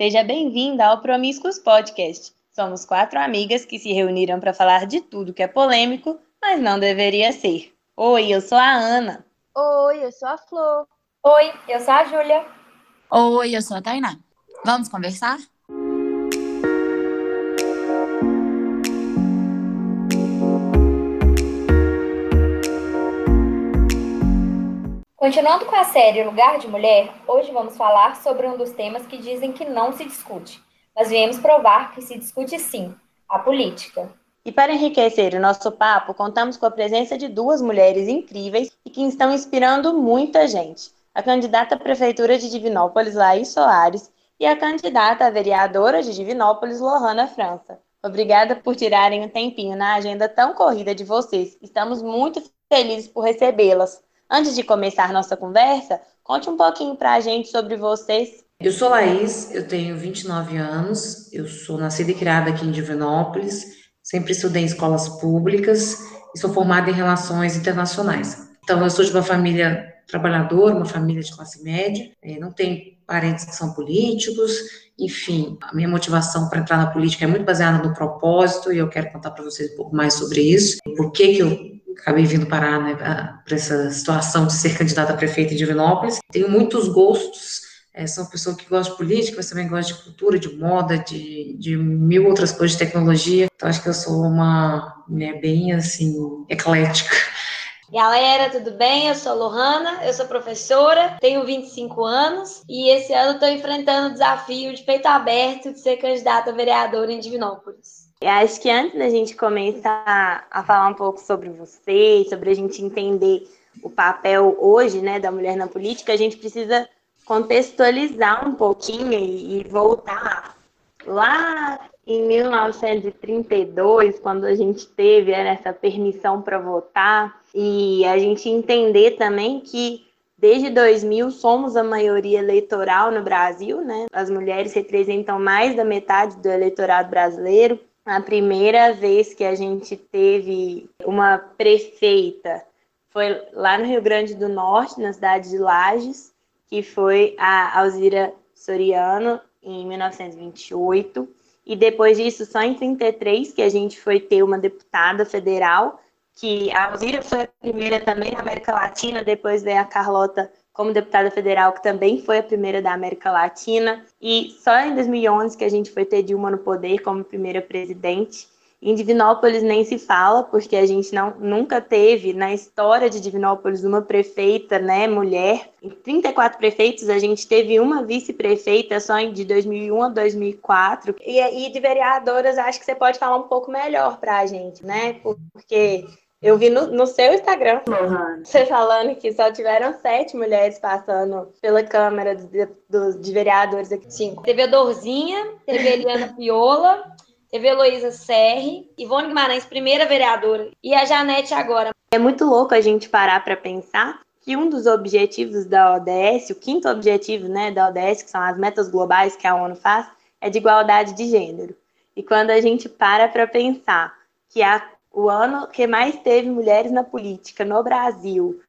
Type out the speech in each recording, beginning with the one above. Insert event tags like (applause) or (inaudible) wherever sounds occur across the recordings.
Seja bem-vinda ao Promíscuos Podcast. Somos quatro amigas que se reuniram para falar de tudo que é polêmico, mas não deveria ser. Oi, eu sou a Ana. Oi, eu sou a Flor. Oi, eu sou a Júlia. Oi, eu sou a Tainá. Vamos conversar? Continuando com a série Lugar de Mulher, hoje vamos falar sobre um dos temas que dizem que não se discute, mas viemos provar que se discute sim, a política. E para enriquecer o nosso papo, contamos com a presença de duas mulheres incríveis e que estão inspirando muita gente. A candidata à Prefeitura de Divinópolis, Laís Soares, e a candidata à vereadora de Divinópolis, Lohana França. Obrigada por tirarem um tempinho na agenda tão corrida de vocês. Estamos muito felizes por recebê-las. Antes de começar nossa conversa, conte um pouquinho para a gente sobre vocês. Eu sou Laís, eu tenho 29 anos, eu sou nascida e criada aqui em Divinópolis, sempre estudei em escolas públicas e sou formada em relações internacionais. Então, eu sou de uma família trabalhadora, uma família de classe média, eh, não tenho parentes que são políticos, enfim, a minha motivação para entrar na política é muito baseada no propósito e eu quero contar para vocês um pouco mais sobre isso, por que que eu acabei vindo parar né, para essa situação de ser candidata a prefeita de Divinópolis. Tenho muitos gostos, é, sou uma pessoa que gosta de política, mas também gosta de cultura, de moda, de, de mil outras coisas de tecnologia. Então, acho que eu sou uma mulher bem, assim, eclética. Galera, tudo bem? Eu sou Lohana, eu sou professora, tenho 25 anos e esse ano estou enfrentando o desafio de peito aberto de ser candidata a vereadora em Divinópolis. Eu acho que antes da gente começar a falar um pouco sobre você, sobre a gente entender o papel hoje né, da mulher na política, a gente precisa contextualizar um pouquinho e, voltar lá em 1932, quando a gente teve né, essa permissão para votar, e a gente entender também que desde 2000 somos a maioria eleitoral no Brasil, né? As mulheres representam mais da metade do eleitorado brasileiro a primeira vez que a gente teve uma prefeita foi lá no Rio Grande do Norte, na cidade de Lages, que foi a Alzira Soriano, em 1928. E depois disso, só em 33 que a gente foi ter uma deputada federal, que a Alzira foi a primeira também na América Latina, depois veio a Carlota como deputada federal, que também foi a primeira da América Latina, e só em 2011 que a gente foi ter Dilma no poder como primeira presidente. Em Divinópolis nem se fala, porque a gente não, nunca teve na história de Divinópolis uma prefeita, né, mulher. Em 34 prefeitos, a gente teve uma vice-prefeita só de 2001 a 2004. E, e de vereadoras, acho que você pode falar um pouco melhor para a gente, né, porque eu vi no, no seu Instagram uhum. você falando que só tiveram sete mulheres passando pela Câmara de, de, de Vereadores aqui. Cinco. Teve a Dorzinha, teve a (laughs) Eliana Piola, teve a Heloísa Serri, Ivone Guimarães, primeira vereadora, e a Janete agora. É muito louco a gente parar para pensar que um dos objetivos da ODS, o quinto objetivo né, da ODS, que são as metas globais que a ONU faz, é de igualdade de gênero. E quando a gente para para pensar que a o ano que mais teve mulheres na política no Brasil,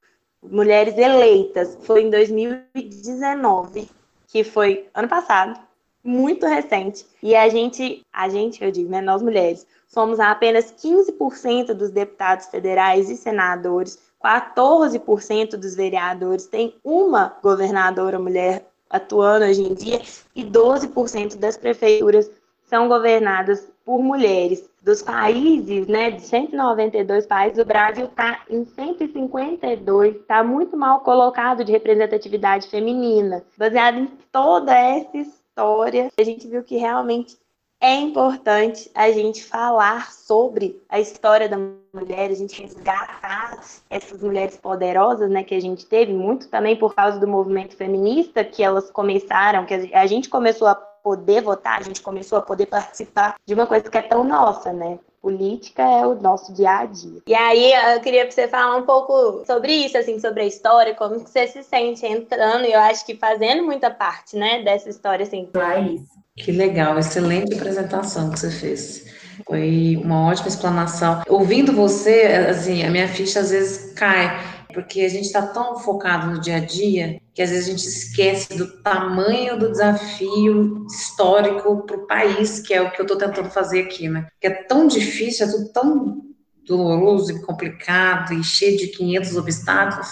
mulheres eleitas, foi em 2019, que foi ano passado, muito recente. E a gente, a gente, eu digo, né, nós mulheres, somos apenas 15% dos deputados federais e senadores, 14% dos vereadores, tem uma governadora mulher atuando hoje em dia e 12% das prefeituras são governadas por mulheres dos países, né, de 192 países, o Brasil está em 152, está muito mal colocado de representatividade feminina. Baseado em toda essa história, a gente viu que realmente é importante a gente falar sobre a história da mulher, a gente resgatar essas mulheres poderosas, né, que a gente teve muito também por causa do movimento feminista que elas começaram, que a gente começou a poder votar, a gente começou a poder participar de uma coisa que é tão nossa, né? Política é o nosso dia a dia. E aí eu queria que você falar um pouco sobre isso, assim, sobre a história, como que você se sente entrando, e eu acho que fazendo muita parte, né, dessa história, assim. Laís. Que legal, excelente apresentação que você fez. Foi uma ótima explanação. Ouvindo você, assim, a minha ficha às vezes cai porque a gente está tão focado no dia a dia que às vezes a gente esquece do tamanho do desafio histórico para o país, que é o que eu estou tentando fazer aqui, né? Que é tão difícil, é tudo tão doloroso e complicado e cheio de 500 obstáculos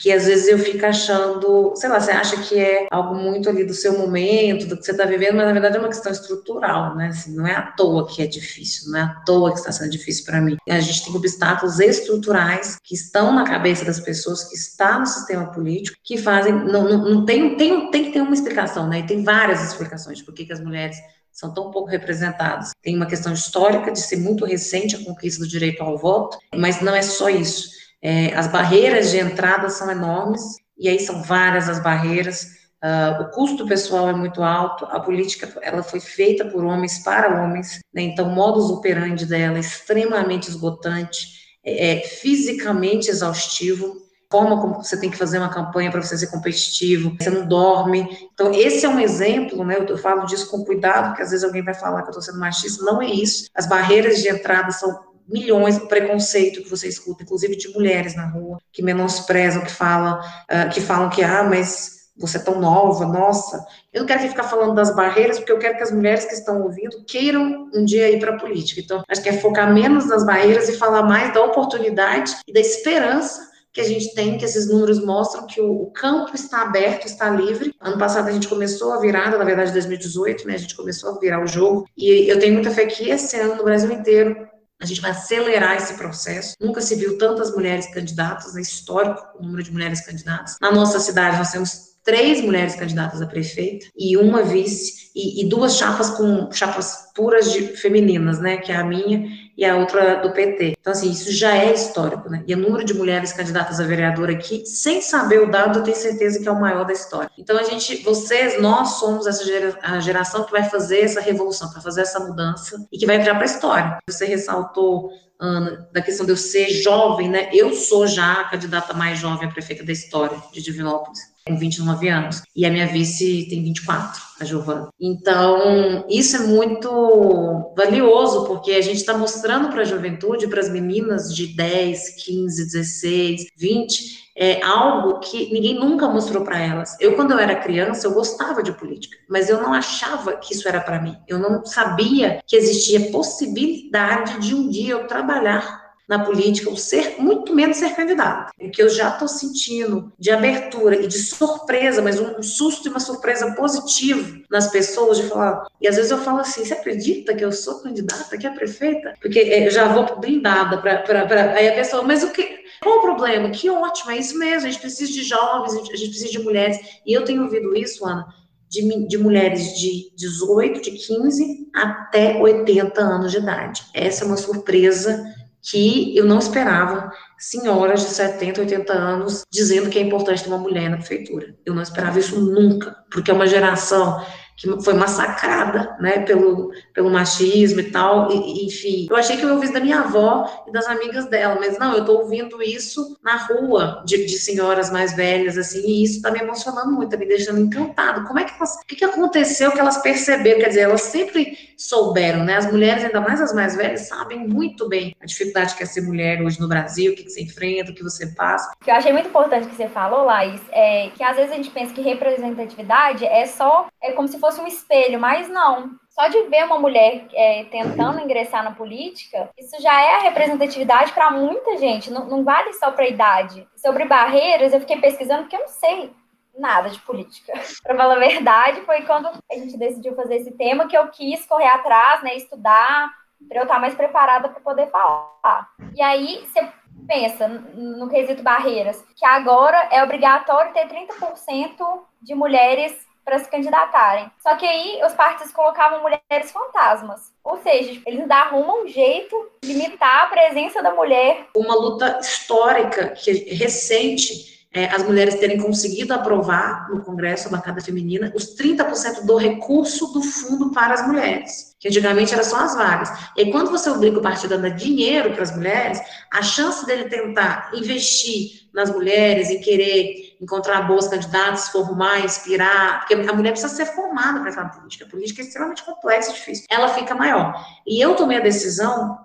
que às vezes eu fico achando, sei lá, você acha que é algo muito ali do seu momento, do que você está vivendo, mas na verdade é uma questão estrutural, né? Assim, não é à toa que é difícil, não é à toa que está sendo difícil para mim. A gente tem obstáculos estruturais que estão na cabeça das pessoas, que está no sistema político, que fazem, não, não, não tem, tem, tem que ter uma explicação, né? E tem várias explicações de por que, que as mulheres são tão pouco representadas. Tem uma questão histórica de ser muito recente a conquista do direito ao voto, mas não é só isso é, as barreiras de entrada são enormes, e aí são várias as barreiras. Uh, o custo pessoal é muito alto, a política ela foi feita por homens para homens, né? então o modus operandi dela é extremamente esgotante, é, é fisicamente exaustivo, forma como você tem que fazer uma campanha para você ser competitivo, você não dorme. Então, esse é um exemplo, né? Eu, eu falo disso com cuidado, porque às vezes alguém vai falar que eu estou sendo machista, não é isso. As barreiras de entrada são milhões de preconceito que você escuta, inclusive de mulheres na rua, que menosprezam, que falam, uh, que falam que, ah, mas você é tão nova, nossa. Eu não quero ficar falando das barreiras, porque eu quero que as mulheres que estão ouvindo queiram um dia ir para a política. Então, acho que é focar menos nas barreiras e falar mais da oportunidade e da esperança que a gente tem, que esses números mostram que o, o, campo está aberto, está livre. Ano passado a gente começou a virada, na verdade 2018, né, a gente começou a virar o jogo, e eu tenho muita fé que esse ano no Brasil inteiro a gente vai acelerar esse processo. Nunca se viu tantas mulheres candidatas, é histórico o número de mulheres candidatas. Na nossa cidade, nós temos três mulheres candidatas a prefeita e uma vice e, e, duas chapas com chapas puras de femininas, né, que é a minha e a outra do PT. Então assim, isso já é histórico, né? E o número de mulheres candidatas a vereadora aqui, sem saber o dado, eu tenho certeza que é o maior da história. Então a gente, vocês, nós somos essa gera, a geração que vai fazer essa revolução, para fazer essa mudança e que vai entrar para a história. Você ressaltou Ana, da questão de eu ser jovem, né? Eu sou já a candidata mais jovem a prefeita da história de Divinópolis com 29 anos. E a minha vice tem 24, a Giovana. Então, isso é muito valioso, porque a gente está mostrando para a juventude, para as meninas de 10, 15, 16, 20, é algo que ninguém nunca mostrou para elas. Eu, quando eu era criança, eu gostava de política, mas eu não achava que isso era para mim. Eu não sabia que existia possibilidade de um dia eu trabalhar na política, ou ser, muito menos ser candidato. O que eu já estou sentindo de abertura e de surpresa, mas um susto e uma surpresa positiva nas pessoas, de falar. E às vezes eu falo assim: você acredita que eu sou candidata, que é prefeita? Porque é, eu já vou blindada para. Aí a pessoa, mas o que. Qual o problema? Que ótimo, é isso mesmo. A gente precisa de jovens, a gente precisa de mulheres. E eu tenho ouvido isso, Ana, de, de, mulheres de 18, de 15 até 80 anos de idade. Essa é uma surpresa que eu não esperava senhoras de 70, 80 anos dizendo que é importante ter uma mulher na prefeitura. Eu não esperava isso nunca, porque é uma geração que foi massacrada, né, pelo, pelo machismo e tal, e, enfim. Eu achei que eu ouvi da minha avó e das amigas dela, mas não, eu tô ouvindo isso na rua, de, de senhoras mais velhas, assim, e isso tá me emocionando muito, tá me deixando encantado. Como é que elas, o que, que aconteceu que elas perceberam? Quer dizer, elas sempre souberam, né, as mulheres, ainda mais as mais velhas, sabem muito bem a dificuldade que é ser mulher hoje no Brasil, o que, que você enfrenta, o que você passa. O que eu achei muito importante que você falou, Laís, é que às vezes a gente pensa que representatividade é só, é como se fosse fosse um espelho, mas não. Só de ver uma mulher é, tentando ingressar na política, isso já é a representatividade para muita gente, não, não vale só para a idade. Sobre barreiras, eu fiquei pesquisando porque eu não sei nada de política. (laughs) Para falar a verdade, foi quando a gente decidiu fazer esse tema que eu quis correr atrás, né, estudar, para eu estar mais preparada para poder falar. E aí você pensa no quesito barreiras, que agora é obrigatório ter 30% de mulheres para se candidatarem. Só que aí os partidos colocavam mulheres fantasmas. Ou seja, eles arrumam um jeito de limitar a presença da mulher. Uma luta histórica, recente, é, as mulheres terem conseguido aprovar no Congresso a bancada feminina os 30% do recurso do fundo para as mulheres, que antigamente era só as vagas. E quando você obriga o partido a dar dinheiro para as mulheres, a chance dele tentar investir nas mulheres, em querer encontrar boas candidatas, formar, inspirar, porque a mulher precisa ser formada para na política. A política é extremamente complexa e difícil. Ela fica maior. E eu tomei a decisão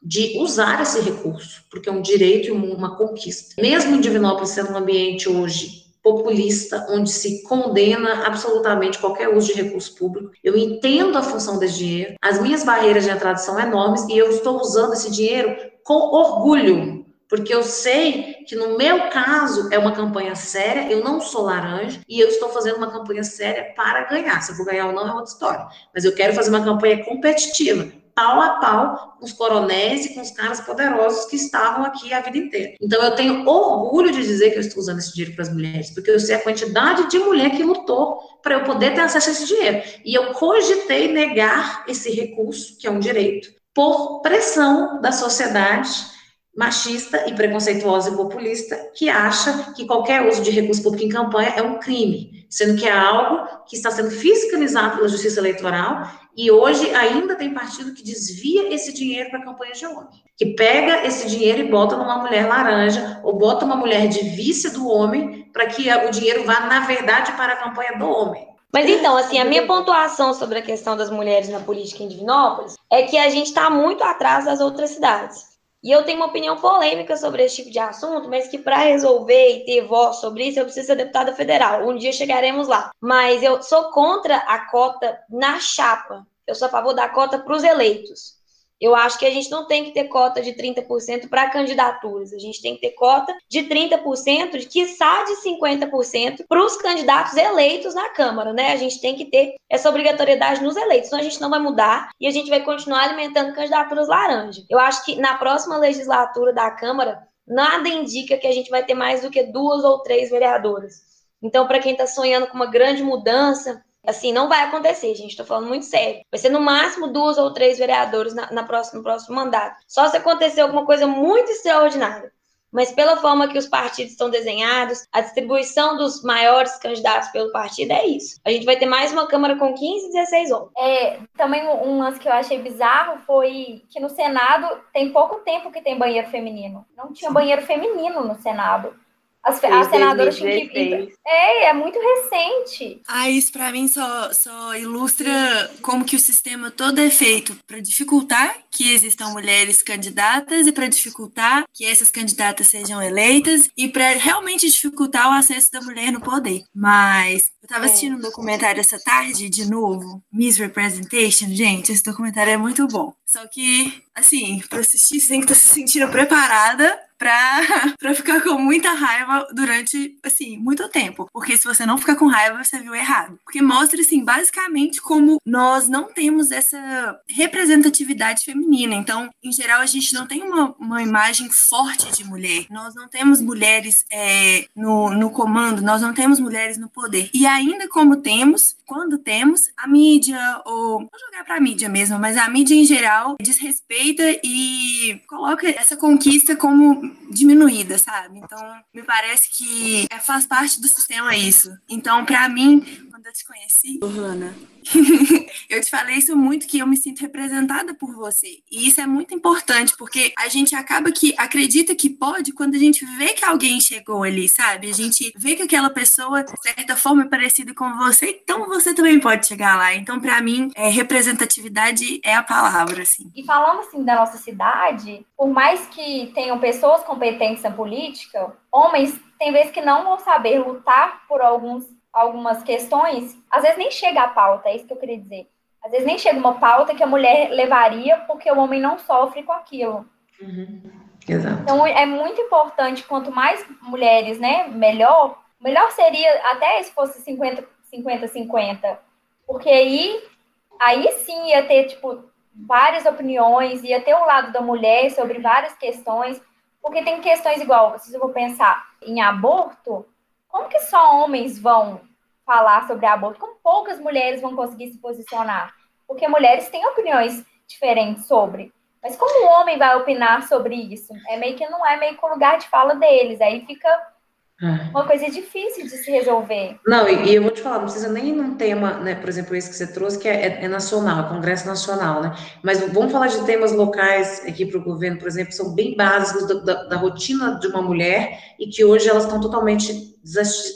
de usar esse recurso, porque é um direito e uma conquista. Mesmo Divinópolis sendo um ambiente hoje populista, onde se condena absolutamente qualquer uso de recurso público. Eu entendo a função desse dinheiro, as minhas barreiras de entrada são enormes e eu estou usando esse dinheiro com orgulho, porque eu sei que no meu caso é uma campanha séria, eu não sou laranja e eu estou fazendo uma campanha séria para ganhar. Se eu vou ganhar ou não é outra história, mas eu quero fazer uma campanha competitiva pau a pau com os coronéis e com os caras poderosos que estavam aqui a vida inteira. Então eu tenho orgulho de dizer que eu estou usando esse dinheiro para as mulheres, porque eu sei a quantidade de mulher que lutou para eu poder ter acesso a esse dinheiro. E eu cogitei negar esse recurso, que é um direito, por pressão da sociedade machista e preconceituosa e populista que acha que qualquer uso de recurso público em campanha é um crime, sendo que é algo que está sendo fiscalizado pela Justiça Eleitoral e hoje ainda tem partido que desvia esse dinheiro para campanhas de homem, que pega esse dinheiro e bota numa mulher laranja ou bota uma mulher de vice do homem para que o dinheiro vá na verdade para a campanha do homem. Mas então, assim, a minha pontuação sobre a questão das mulheres na política em Divinópolis é que a gente está muito atrás das outras cidades. E eu tenho uma opinião polêmica sobre esse tipo de assunto, mas que para resolver e ter voz sobre isso, eu preciso ser deputada federal. Um dia chegaremos lá. Mas eu sou contra a cota na chapa. Eu sou a favor da cota para os eleitos. Eu acho que a gente não tem que ter cota de 30% para candidaturas. A gente tem que ter cota de 30%, de quiçá de 50% para os candidatos eleitos na Câmara, né? A gente tem que ter essa obrigatoriedade nos eleitos. Senão a gente não vai mudar e a gente vai continuar alimentando candidaturas laranja. Eu acho que na próxima legislatura da Câmara, nada indica que a gente vai ter mais do que duas ou três vereadoras. Então, para quem está sonhando com uma grande mudança, Assim, não vai acontecer, gente. Estou falando muito sério. Vai ser no máximo duas ou três vereadores na, na próxima, no próximo mandato. Só se acontecer alguma coisa muito extraordinária. Mas pela forma que os partidos estão desenhados, a distribuição dos maiores candidatos pelo partido é isso. A gente vai ter mais uma Câmara com 15, 16 homens. É, também um lance que eu achei bizarro foi que no Senado tem pouco tempo que tem banheiro feminino. Não tinha banheiro feminino no Senado. As, as senadoras tinham que. É, é muito recente. Ah, isso para mim só, só ilustra como que o sistema todo é feito para dificultar que existam mulheres candidatas e para dificultar que essas candidatas sejam eleitas e para realmente dificultar o acesso da mulher no poder. Mas eu estava é. assistindo um documentário essa tarde, de novo, Misrepresentation. Gente, esse documentário é muito bom. Só que, assim, para assistir, você tem que estar tá se sentindo preparada pra, (laughs) pra ficar com muita raiva durante, assim, muito tempo. Porque se você não ficar com raiva, você viu errado. Porque mostra, assim, basicamente como nós não temos essa representatividade feminina. Então, em geral, a gente não tem uma, uma imagem forte de mulher. Nós não temos mulheres é, no, no comando, nós não temos mulheres no poder. E ainda como temos, quando temos, a mídia, ou vou jogar pra mídia mesmo, mas a mídia em geral desrespeita e coloca essa conquista como diminuída, sabe? Então, me parece que faz parte do sistema isso. Então, para mim, quando eu te conheci, Johanna, (laughs) eu te falei isso muito que eu me sinto representada por você. E isso é muito importante, porque a gente acaba que acredita que pode quando a gente vê que alguém chegou ali, sabe? A gente vê que aquela pessoa, de certa forma, é parecida com você, então você também pode chegar lá. Então, para mim, é, representatividade é a palavra, assim. E falando assim da nossa cidade, por mais que tenham pessoas competentes na política, homens tem vezes que não vão saber lutar por alguns algumas questões, às vezes nem chega a pauta, é isso que eu queria dizer. Às vezes nem chega uma pauta que a mulher levaria porque o homem não sofre com aquilo. Uhum. Exato. Então é muito importante, quanto mais mulheres, né, melhor. Melhor seria até se fosse 50, 50, 50. Porque aí, aí sim ia ter, tipo, várias opiniões, ia ter o lado da mulher sobre várias questões. Porque tem questões igual, se eu vou pensar em aborto, como que só homens vão falar sobre aborto? Como poucas mulheres vão conseguir se posicionar? Porque mulheres têm opiniões diferentes sobre. Mas como o homem vai opinar sobre isso? É meio que não é meio que o lugar de fala deles. Aí fica É. Uma coisa difícil de se resolver. Não, e, e, eu vou te falar, não precisa nem num tema, né, por exemplo, esse que você trouxe, que é, é, é nacional, é Congresso Nacional, né? Mas vamos falar de temas locais aqui para o governo, por exemplo, que são bem básicos da, da, da, rotina de uma mulher e que hoje elas estão totalmente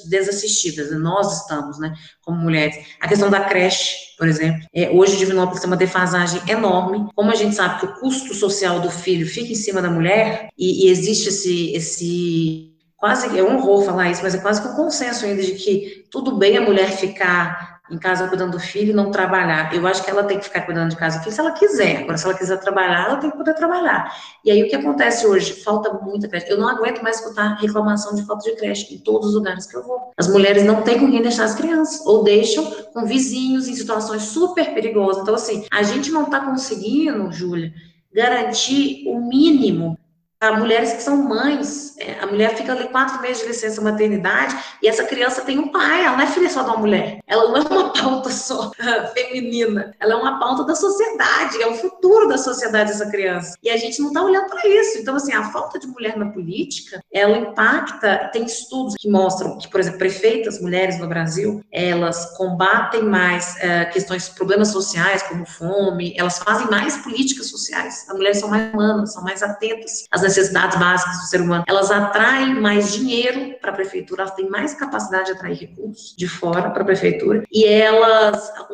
desassistidas. Né? Nós estamos, né, como mulheres. A questão da creche, por exemplo. É, hoje, Divinópolis tem uma defasagem enorme. Como a gente sabe que o custo social do filho fica em cima da mulher e, e existe esse, esse quase, é um horror falar isso, mas é quase que um consenso ainda de que tudo bem a mulher ficar em casa cuidando do filho e não trabalhar. Eu acho que ela tem que ficar cuidando de casa do filho se ela quiser. Agora, se ela quiser trabalhar, ela tem que poder trabalhar. E aí, o que acontece hoje? Falta muita creche. Eu não aguento mais escutar reclamação de falta de creche em todos os lugares que eu vou. As mulheres não têm com quem deixar as crianças, ou deixam com vizinhos em situações super perigosas. Então, assim, a gente não está conseguindo, Júlia, garantir o mínimo a mulheres que são mães. É, a mulher fica ali quatro meses de licença maternidade e essa criança tem um pai, ela não é filha só de uma mulher. Ela não é uma pauta só (laughs) feminina, ela é uma pauta da sociedade, é o futuro da sociedade essa criança. E a gente não está olhando para isso. Então, assim, a falta de mulher na política, ela impacta, tem estudos que mostram que, por exemplo, prefeitas mulheres no Brasil, elas combatem mais é, questões, problemas sociais, como fome, elas fazem mais políticas sociais. As mulheres são mais humanas, são mais atentas às necessidades básicas do ser humano, elas atraem mais dinheiro para a prefeitura, elas têm mais capacidade de atrair recursos de fora para a prefeitura, e elas, a,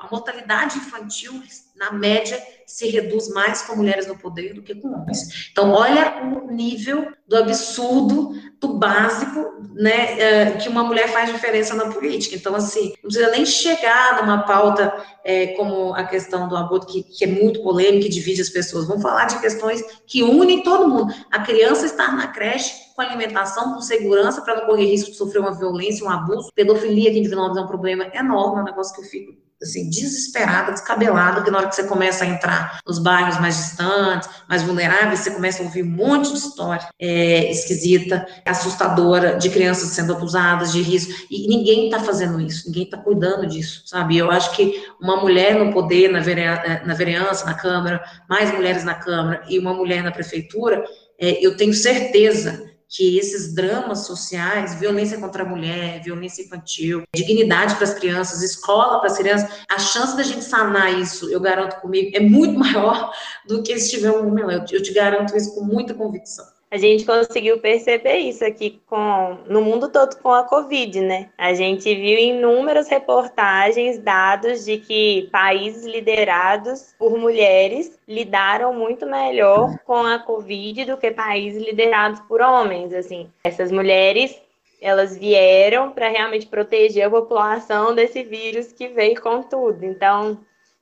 a mortalidade infantil na média, se reduz mais com mulheres no poder do que com homens. Então, olha o nível do absurdo, do básico, né, é, que uma mulher faz diferença na política. Então, assim, não precisa nem chegar numa pauta é, como a questão do aborto, que, que, é muito polêmica e divide as pessoas. Vamos falar de questões que unem todo mundo. A criança estar na creche com alimentação, com segurança, para não correr risco de sofrer uma violência, um abuso. Pedofilia em Divinópolis é um problema enorme, é um negócio que eu fico assim, desesperada, descabelada, que na hora que você começa a entrar nos bairros mais distantes, mais vulneráveis, você começa a ouvir um monte de história é, esquisita, assustadora, de crianças sendo abusadas, de risco, e ninguém está fazendo isso, ninguém está cuidando disso, sabe? Eu acho que uma mulher no poder, na, vereança, na vereança, na Câmara, mais mulheres na Câmara e uma mulher na Prefeitura, é, eu tenho certeza que esses dramas sociais, violência contra a mulher, violência infantil, dignidade para as crianças, escola para as crianças, a chance da gente sanar isso, eu garanto comigo, é muito (laughs) maior do que se tiver um melhor. Eu te garanto isso com muita convicção. A gente conseguiu perceber isso aqui com, no mundo todo com a Covid, né? A gente viu inúmeras reportagens, dados de que países liderados por mulheres lidaram muito melhor com a Covid do que países liderados por homens. Assim, essas mulheres elas vieram para realmente proteger a população desse vírus que veio com tudo. Então,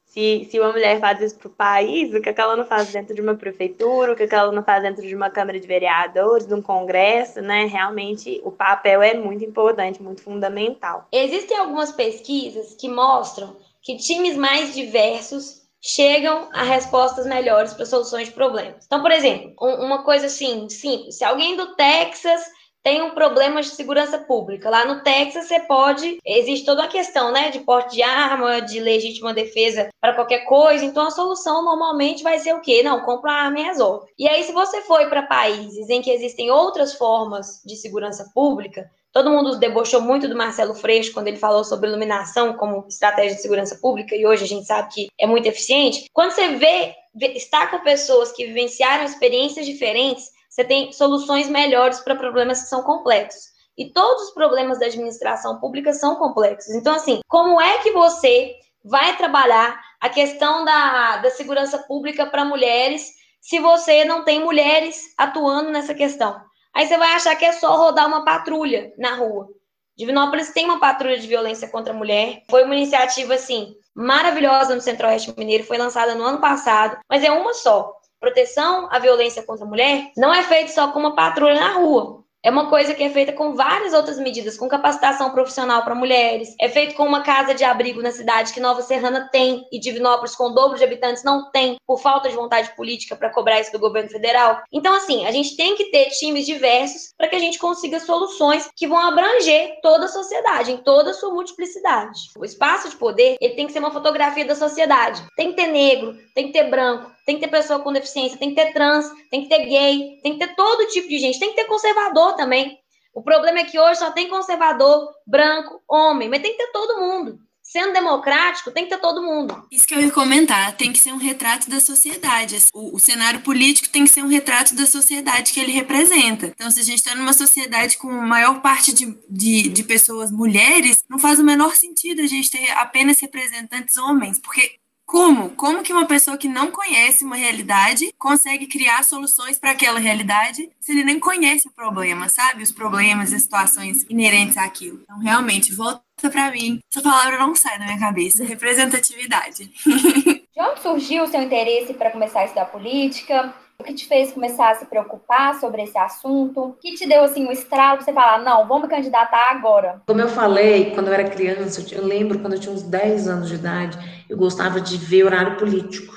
se, se uma mulher faz isso para o país, o que, é que ela não faz dentro de uma prefeitura, o que, é que ela não faz dentro de uma Câmara de Vereadores, de um Congresso, né? Realmente o papel é muito importante, muito fundamental. Existem algumas pesquisas que mostram que times mais diversos chegam a respostas melhores para soluções de problemas. Então, por exemplo, uma coisa assim, simples, se alguém do Texas tem um problema de segurança pública. Lá no Texas, você pode. Existe toda uma questão, né? De porte de arma, de legítima defesa para qualquer coisa. Então, a solução normalmente vai ser o quê? Não, compra uma arma e resolve. E aí, se você for para países em que existem outras formas de segurança pública, Todo mundo debochou muito do Marcelo Freixo quando ele falou sobre iluminação como estratégia de segurança pública, e hoje a gente sabe que é muito eficiente. Quando você vê está com pessoas que vivenciaram experiências diferentes, você tem soluções melhores para problemas que são complexos. E todos os problemas da administração pública são complexos. Então, assim, como é que você vai trabalhar a questão da, da segurança pública para mulheres se você não tem mulheres atuando nessa questão? Aí você vai achar que é só rodar uma patrulha na rua. Divinópolis tem uma patrulha de violência contra a mulher. Foi uma iniciativa, assim, maravilhosa no Centro-Oeste Mineiro. Foi lançada no ano passado, mas é uma só proteção à violência contra a mulher não é feito só com uma patrulha na rua. É uma coisa que é feita com várias outras medidas, com capacitação profissional para mulheres, é feito com uma casa de abrigo na cidade que Nova Serrana tem e Divinópolis, com dobro de habitantes, não tem, por falta de vontade política para cobrar isso do governo federal. Então, assim, a gente tem que ter times diversos para que a gente consiga soluções que vão abranger toda a sociedade, em toda a sua multiplicidade. O espaço de poder, ele tem que ser uma fotografia da sociedade. Tem que ter negro, tem que ter branco, tem que ter pessoa com deficiência, tem que ter trans, tem que ter gay, tem que ter todo tipo de gente, tem que ter conservador também. O problema é que hoje só tem conservador, branco, homem, mas tem que ter todo mundo sendo democrático, tem que ter todo mundo. Isso que eu ia comentar, tem que ser um retrato da sociedade. O, o, cenário político tem que ser um retrato da sociedade que ele representa. Então, se a gente está numa sociedade com maior parte de, de, de pessoas mulheres, não faz o menor sentido a gente ter apenas representantes homens, porque como? Como que uma pessoa que não conhece uma realidade consegue criar soluções para aquela realidade se ele nem conhece o problema, sabe? Os problemas e situações inerentes àquilo. Então, realmente, volta para mim. Essa palavra não sai da minha cabeça. Representatividade. (laughs) De onde surgiu o seu interesse para começar a estudar política? O que te fez começar a se preocupar sobre esse assunto? O que te deu assim um estralo para você falar, não, vou me candidatar agora? Como eu falei, quando eu era criança, eu lembro quando eu tinha uns 10 anos de idade, eu gostava de ver horário político.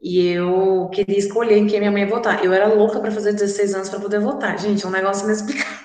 E eu queria escolher em quem minha mãe ia votar. Eu era louca para fazer 16 anos para poder votar. Gente, é um negócio inexplicável.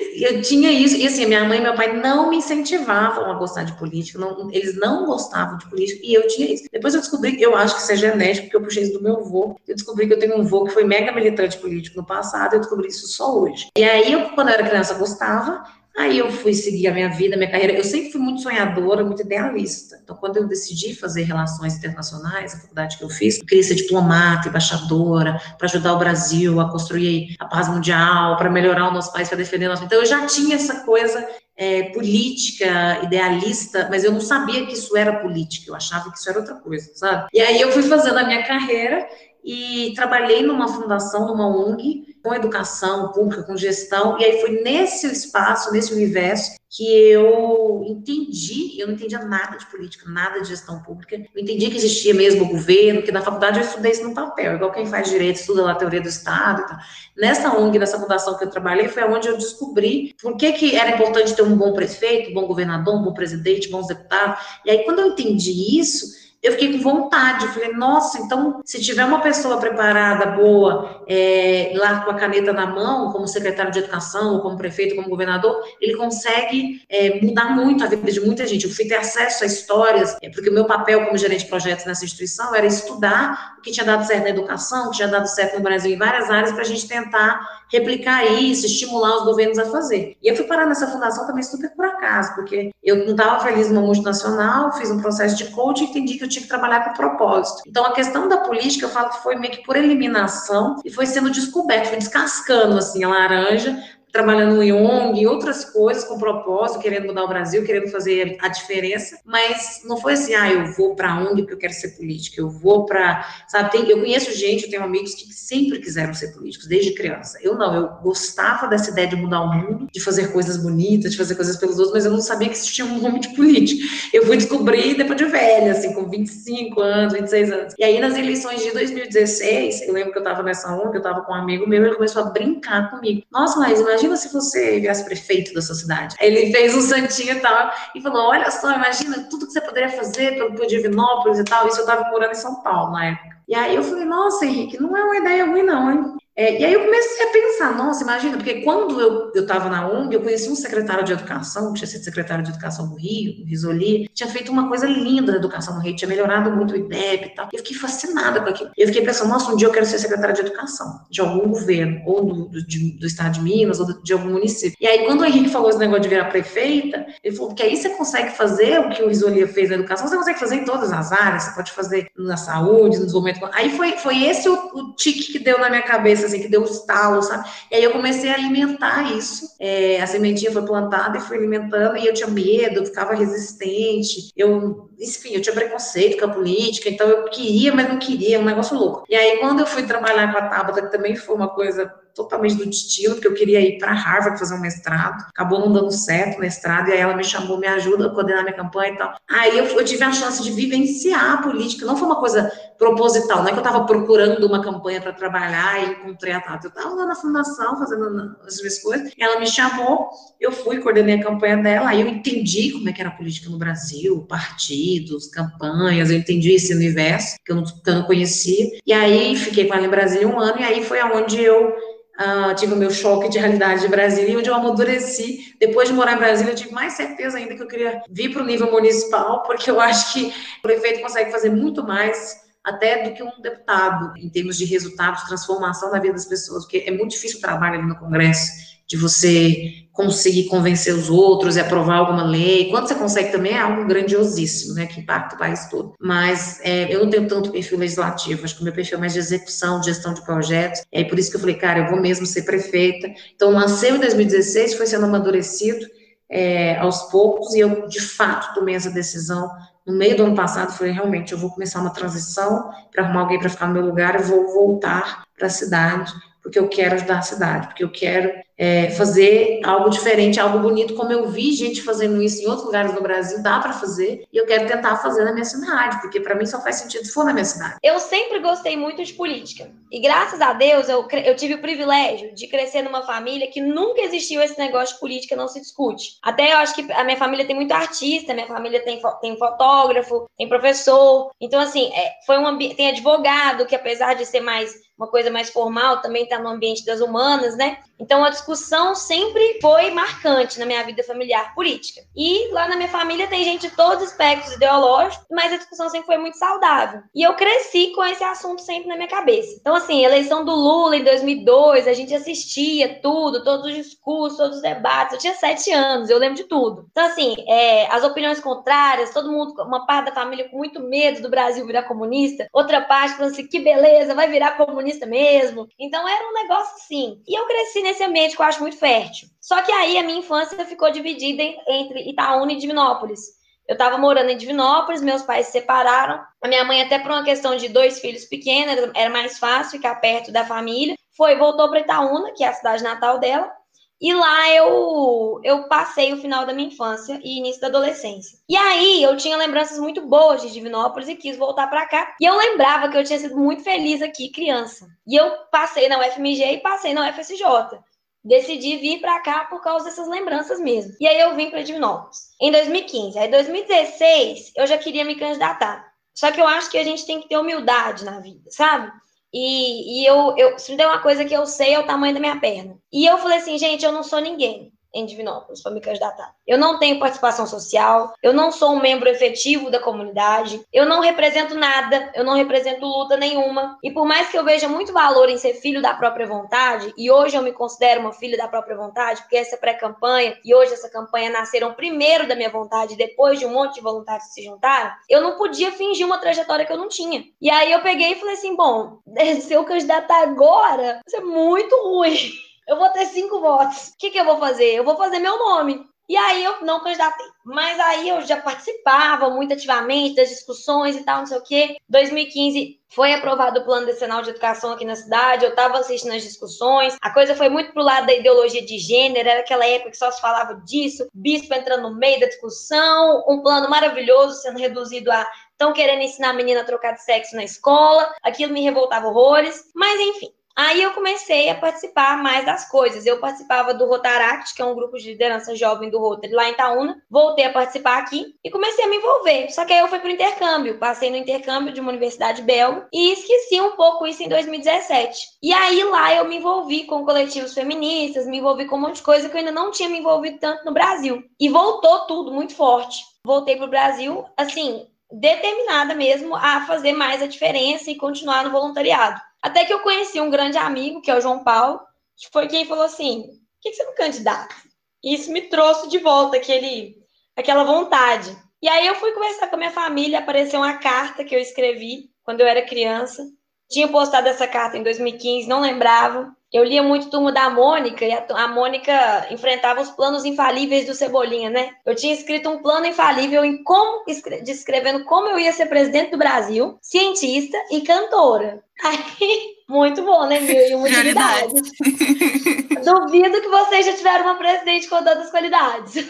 Eu tinha isso, e assim, minha mãe e meu pai não me incentivavam a gostar de política, não, eles não gostavam de política, e eu tinha isso. Depois eu descobri, eu acho que isso é genético, porque eu puxei isso do meu avô. Eu descobri que eu tenho um avô que foi mega militante político no passado, eu descobri isso só hoje. E aí, eu, quando eu era criança, gostava, Aí eu fui seguir a minha vida, minha carreira. Eu sempre fui muito sonhadora, muito idealista. Então, quando eu decidi fazer relações internacionais, a faculdade que eu fiz, eu queria ser diplomata, embaixadora, para ajudar o Brasil a construir a paz mundial, para melhorar o nosso país, para defender o nosso. Então, eu já tinha essa coisa é, política, idealista, mas eu não sabia que isso era política. Eu achava que isso era outra coisa, sabe? E aí eu fui fazendo a minha carreira e trabalhei numa fundação, numa ONG, com educação pública, com gestão, e aí foi nesse espaço, nesse universo, que eu entendi, eu não entendia nada de política, nada de gestão pública, eu entendi que existia mesmo o governo, que na faculdade eu estudei isso no papel, igual quem faz direito estuda lá a teoria do Estado e tal. Nessa ONG, nessa fundação que eu trabalhei, foi onde eu descobri por que, que era importante ter um bom prefeito, um bom governador, um bom presidente, bons deputados, e aí quando eu entendi isso, eu fiquei com vontade. Falei, nossa, então, se tiver uma pessoa preparada, boa, é, lá com a caneta na mão, como secretário de educação, ou como prefeito, como governador, ele consegue é, mudar muito a vida de muita gente. Eu fui ter acesso a histórias, é, porque o meu papel como gerente de projetos nessa instituição era estudar o que tinha dado certo na educação, o que tinha dado certo no Brasil em várias áreas, para a gente tentar replicar isso, estimular os governos a fazer. E eu fui parar nessa fundação também super por acaso, porque eu não estava feliz numa multinacional, fiz um processo de coaching e entendi que eu tinha que trabalhar com propósito. Então, a questão da política, eu falo que foi meio que por eliminação e foi sendo descoberto, foi descascando, assim, a laranja, trabalhando em ONG, em outras coisas com propósito, querendo mudar o Brasil, querendo fazer a diferença, mas não foi assim, ah, eu vou para ONG porque eu quero ser política, eu vou para, sabe, tem, eu conheço gente, eu tenho amigos que sempre quiseram ser políticos, desde criança. Eu não, eu gostava dessa ideia de mudar o mundo, de fazer coisas bonitas, de fazer coisas pelos outros, mas eu não sabia que existia um nome de política. Eu fui descobrir depois de velha, assim, com 25 anos, 26 anos. E aí, nas eleições de 2016, eu lembro que eu estava nessa ONG, eu estava com um amigo meu, ele começou a brincar comigo. Nossa, mas imagina imagina se você virasse prefeito da sua cidade. Ele fez um santinho e tal, e falou, olha só, imagina tudo que você poderia fazer pelo, pelo Divinópolis e tal, isso eu estava morando em São Paulo na época. E aí eu falei, nossa, Henrique, não é uma ideia ruim não, hein? É, e aí eu comecei a pensar, nossa, imagina, porque quando eu estava na ONG, eu conheci um secretário de educação, que tinha sido secretário de educação do Rio, Risoli, tinha feito uma coisa linda na educação no Rio, tinha melhorado muito o IDEP e tal. Eu fiquei fascinada com aquilo. Eu fiquei pensando, nossa, um dia eu quero ser secretária de educação, de algum governo, ou do, do, de, do estado de Minas, ou de algum município. E aí, quando o Henrique falou esse negócio de virar prefeita, ele falou que aí você consegue fazer o que o Risoli fez na educação, você consegue fazer em todas as áreas, você pode fazer na saúde, no desenvolvimento. Aí foi, foi esse o, o tique que deu na minha cabeça assim, que deu estalo, sabe? E aí eu comecei a alimentar isso. É, a sementinha foi plantada e fui alimentando, e eu tinha medo, eu ficava resistente, eu, enfim, eu tinha preconceito com a política, então eu queria, mas não queria, um negócio louco. E aí, quando eu fui trabalhar com a Tabata, que também foi uma coisa totalmente do destino, porque eu queria ir para Harvard fazer um mestrado, acabou não dando certo o mestrado, e aí ela me chamou, me ajuda a coordenar minha campanha e tal. Aí eu, eu tive a chance de vivenciar a política, não foi uma coisa proposital, não é que eu estava procurando uma campanha para trabalhar e encontrei a Tata, eu estava lá na fundação fazendo as minhas coisas, ela me chamou, eu fui, coordenei a campanha dela, aí eu entendi como é que era a política no Brasil, partidos, campanhas, eu entendi esse universo que eu não, que eu não conhecia, e aí fiquei com ela em Brasília um ano, e aí foi aonde eu Uh, tive o meu choque de realidade de Brasília, onde eu amadureci. Depois de morar em Brasília, eu tive mais certeza ainda que eu queria vir para o nível municipal, porque eu acho que o prefeito consegue fazer muito mais até do que um deputado, em termos de resultados, transformação na vida das pessoas, porque é muito difícil o trabalho ali no Congresso, de você conseguir convencer os outros e aprovar alguma lei. Quando você consegue também é algo grandiosíssimo, né, que impacta o país todo. Mas é, eu não tenho tanto perfil legislativo, acho que o meu perfil é mais de execução, de gestão de projetos. É por isso que eu falei, cara, eu vou mesmo ser prefeita. Então, nasceu em 2016, foi sendo amadurecido é, aos poucos, e eu, de fato, tomei essa decisão no meio do ano passado, falei, realmente, eu vou começar uma transição para arrumar alguém para ficar no meu lugar, eu vou voltar para a cidade, porque eu quero ajudar a cidade, porque eu quero é, fazer algo diferente, algo bonito, como eu vi gente fazendo isso em outros lugares do Brasil, dá para fazer, e eu quero tentar fazer na minha cidade, porque para mim só faz sentido se for na minha cidade. Eu sempre gostei muito de política, e graças a Deus eu, eu tive o privilégio de crescer numa família que nunca existiu esse negócio de política, não se discute. Até eu acho que a minha família tem muito artista, minha família tem, tem fotógrafo, tem professor, então assim, é, foi um tem advogado, que apesar de ser mais uma coisa mais formal, também está no ambiente das humanas, né? Então a discussão sempre foi marcante na minha vida familiar política. E lá na minha família tem gente de todos os espectros ideológicos, mas a discussão sempre foi muito saudável. E eu cresci com esse assunto sempre na minha cabeça. Então assim, eleição do Lula em 2002, a gente assistia tudo, todos os discursos, todos os debates. Eu tinha sete anos, eu lembro de tudo. Então assim, é, as opiniões contrárias, todo mundo, uma parte da família com muito medo do Brasil virar comunista, outra parte falando assim, que beleza, vai virar comunista mesmo. Então era um negócio assim. E eu cresci nesse ambiente que eu acho muito fértil. Só que aí a minha infância ficou dividida entre Itaúna e Divinópolis. Eu estava morando em Divinópolis, meus pais se separaram. A minha mãe, até por uma questão de dois filhos pequenos, era mais fácil ficar perto da família. Foi, voltou para Itaúna, que é a cidade natal dela. E lá eu, eu passei o final da minha infância e início da adolescência. E aí eu tinha lembranças muito boas de Divinópolis e quis voltar para cá. E eu lembrava que eu tinha sido muito feliz aqui, criança. E eu passei na UFMG e passei na UFSJ. Decidi vir para cá por causa dessas lembranças mesmo. E aí eu vim para Divinópolis em 2015. Aí 2016 eu já queria me candidatar. Só que eu acho que a gente tem que ter humildade na vida, sabe? E, e eu, eu, se me der uma coisa que eu sei, é o tamanho da minha perna. E eu falei assim, gente, eu não sou ninguém em Divinópolis para me candidatar. Eu não tenho participação social, eu não sou um membro efetivo da comunidade, eu não represento nada, eu não represento luta nenhuma. E por mais que eu veja muito valor em ser filho da própria vontade, e hoje eu me considero uma filha da própria vontade, porque essa pré-campanha e hoje essa campanha nasceram primeiro da minha vontade, depois de um monte de voluntários se juntaram, eu não podia fingir uma trajetória que eu não tinha. E aí eu peguei e falei assim: bom, (laughs) se eu candidatar agora, vai ser muito ruim eu vou ter cinco votos. O que, que eu vou fazer? Eu vou fazer meu nome. E aí eu não candidatei. Mas aí eu já participava muito ativamente das discussões e tal, não sei o quê. 2015 foi aprovado o plano decenal de educação aqui na cidade, eu estava assistindo as discussões. A coisa foi muito pro lado da ideologia de gênero, era aquela época que só se falava disso, bispo entrando no meio da discussão, um plano maravilhoso sendo reduzido a estão querendo ensinar a menina a trocar de sexo na escola. Aquilo me revoltava horrores, mas enfim. Aí eu comecei a participar mais das coisas. Eu participava do Rotaract, que é um grupo de liderança jovem do Rotary lá em Itaúna. Voltei a participar aqui e comecei a me envolver. Só que aí eu fui para o intercâmbio. Passei no intercâmbio de uma universidade belga e esqueci um pouco isso em 2017. E aí lá eu me envolvi com coletivos feministas, me envolvi com um monte de coisa que eu ainda não tinha me envolvido tanto no Brasil. E voltou tudo muito forte. Voltei para o Brasil, assim, determinada mesmo a fazer mais a diferença e continuar no voluntariado. Até que eu conheci um grande amigo, que é o João Paulo, que foi quem falou assim: por que você não candidata? E isso me trouxe de volta aquele, aquela vontade. E aí eu fui conversar com a minha família, apareceu uma carta que eu escrevi quando eu era criança. Tinha postado essa carta em 2015, não lembrava. Eu lia muito Turma da Mônica e a, a Mônica enfrentava os planos infalíveis do Cebolinha, né? Eu tinha escrito um plano infalível em como descrevendo como eu ia ser presidente do Brasil, cientista e cantora. (laughs) Aí, muito bom, né? Mil e uma. Duvido que vocês já tiveram uma presidente com todas as qualidades.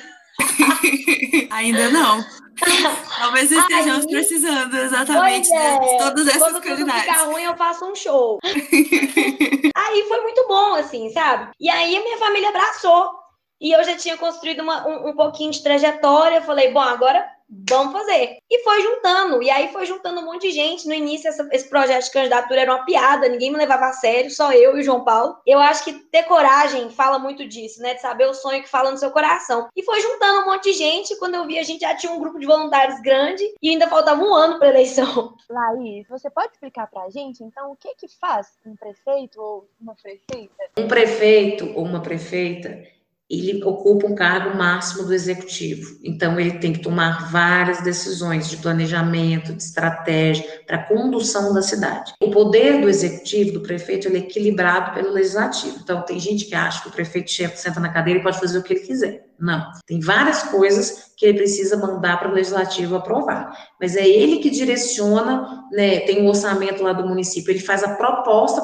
(laughs) Ainda não. (laughs) Talvez estejamos Aí, precisando exatamente é, de todas essas quando qualidades. Quando ficar ruim, eu faço um show. (laughs) aí foi muito bom, assim, sabe? E aí a minha família abraçou. E eu já tinha construído uma, um, um pouquinho de trajetória. Eu falei, bom, agora vamos fazer. E foi juntando, e aí foi juntando um monte de gente. No início, essa, esse projeto de candidatura era uma piada, ninguém me levava a sério, só eu e o João Paulo. Eu acho que ter coragem fala muito disso, né? De saber o sonho que fala no seu coração. E foi juntando um monte de gente. Quando eu vi, a gente já tinha um grupo de voluntários grande e ainda faltava um ano para eleição. (laughs) Laís, você pode explicar para a gente, então, o que que faz um prefeito ou uma prefeita? Um prefeito ou uma prefeita ele ocupa um cargo máximo do executivo. Então, ele tem que tomar várias decisões de planejamento, de estratégia, para condução da cidade. O poder do executivo, do prefeito, ele é equilibrado pelo legislativo. Então, tem gente que acha que o prefeito chefe senta na cadeira e pode fazer o que ele quiser. Não. Tem várias coisas que ele precisa mandar para o legislativo aprovar. Mas é ele que direciona, né, tem um orçamento lá do município, ele faz a proposta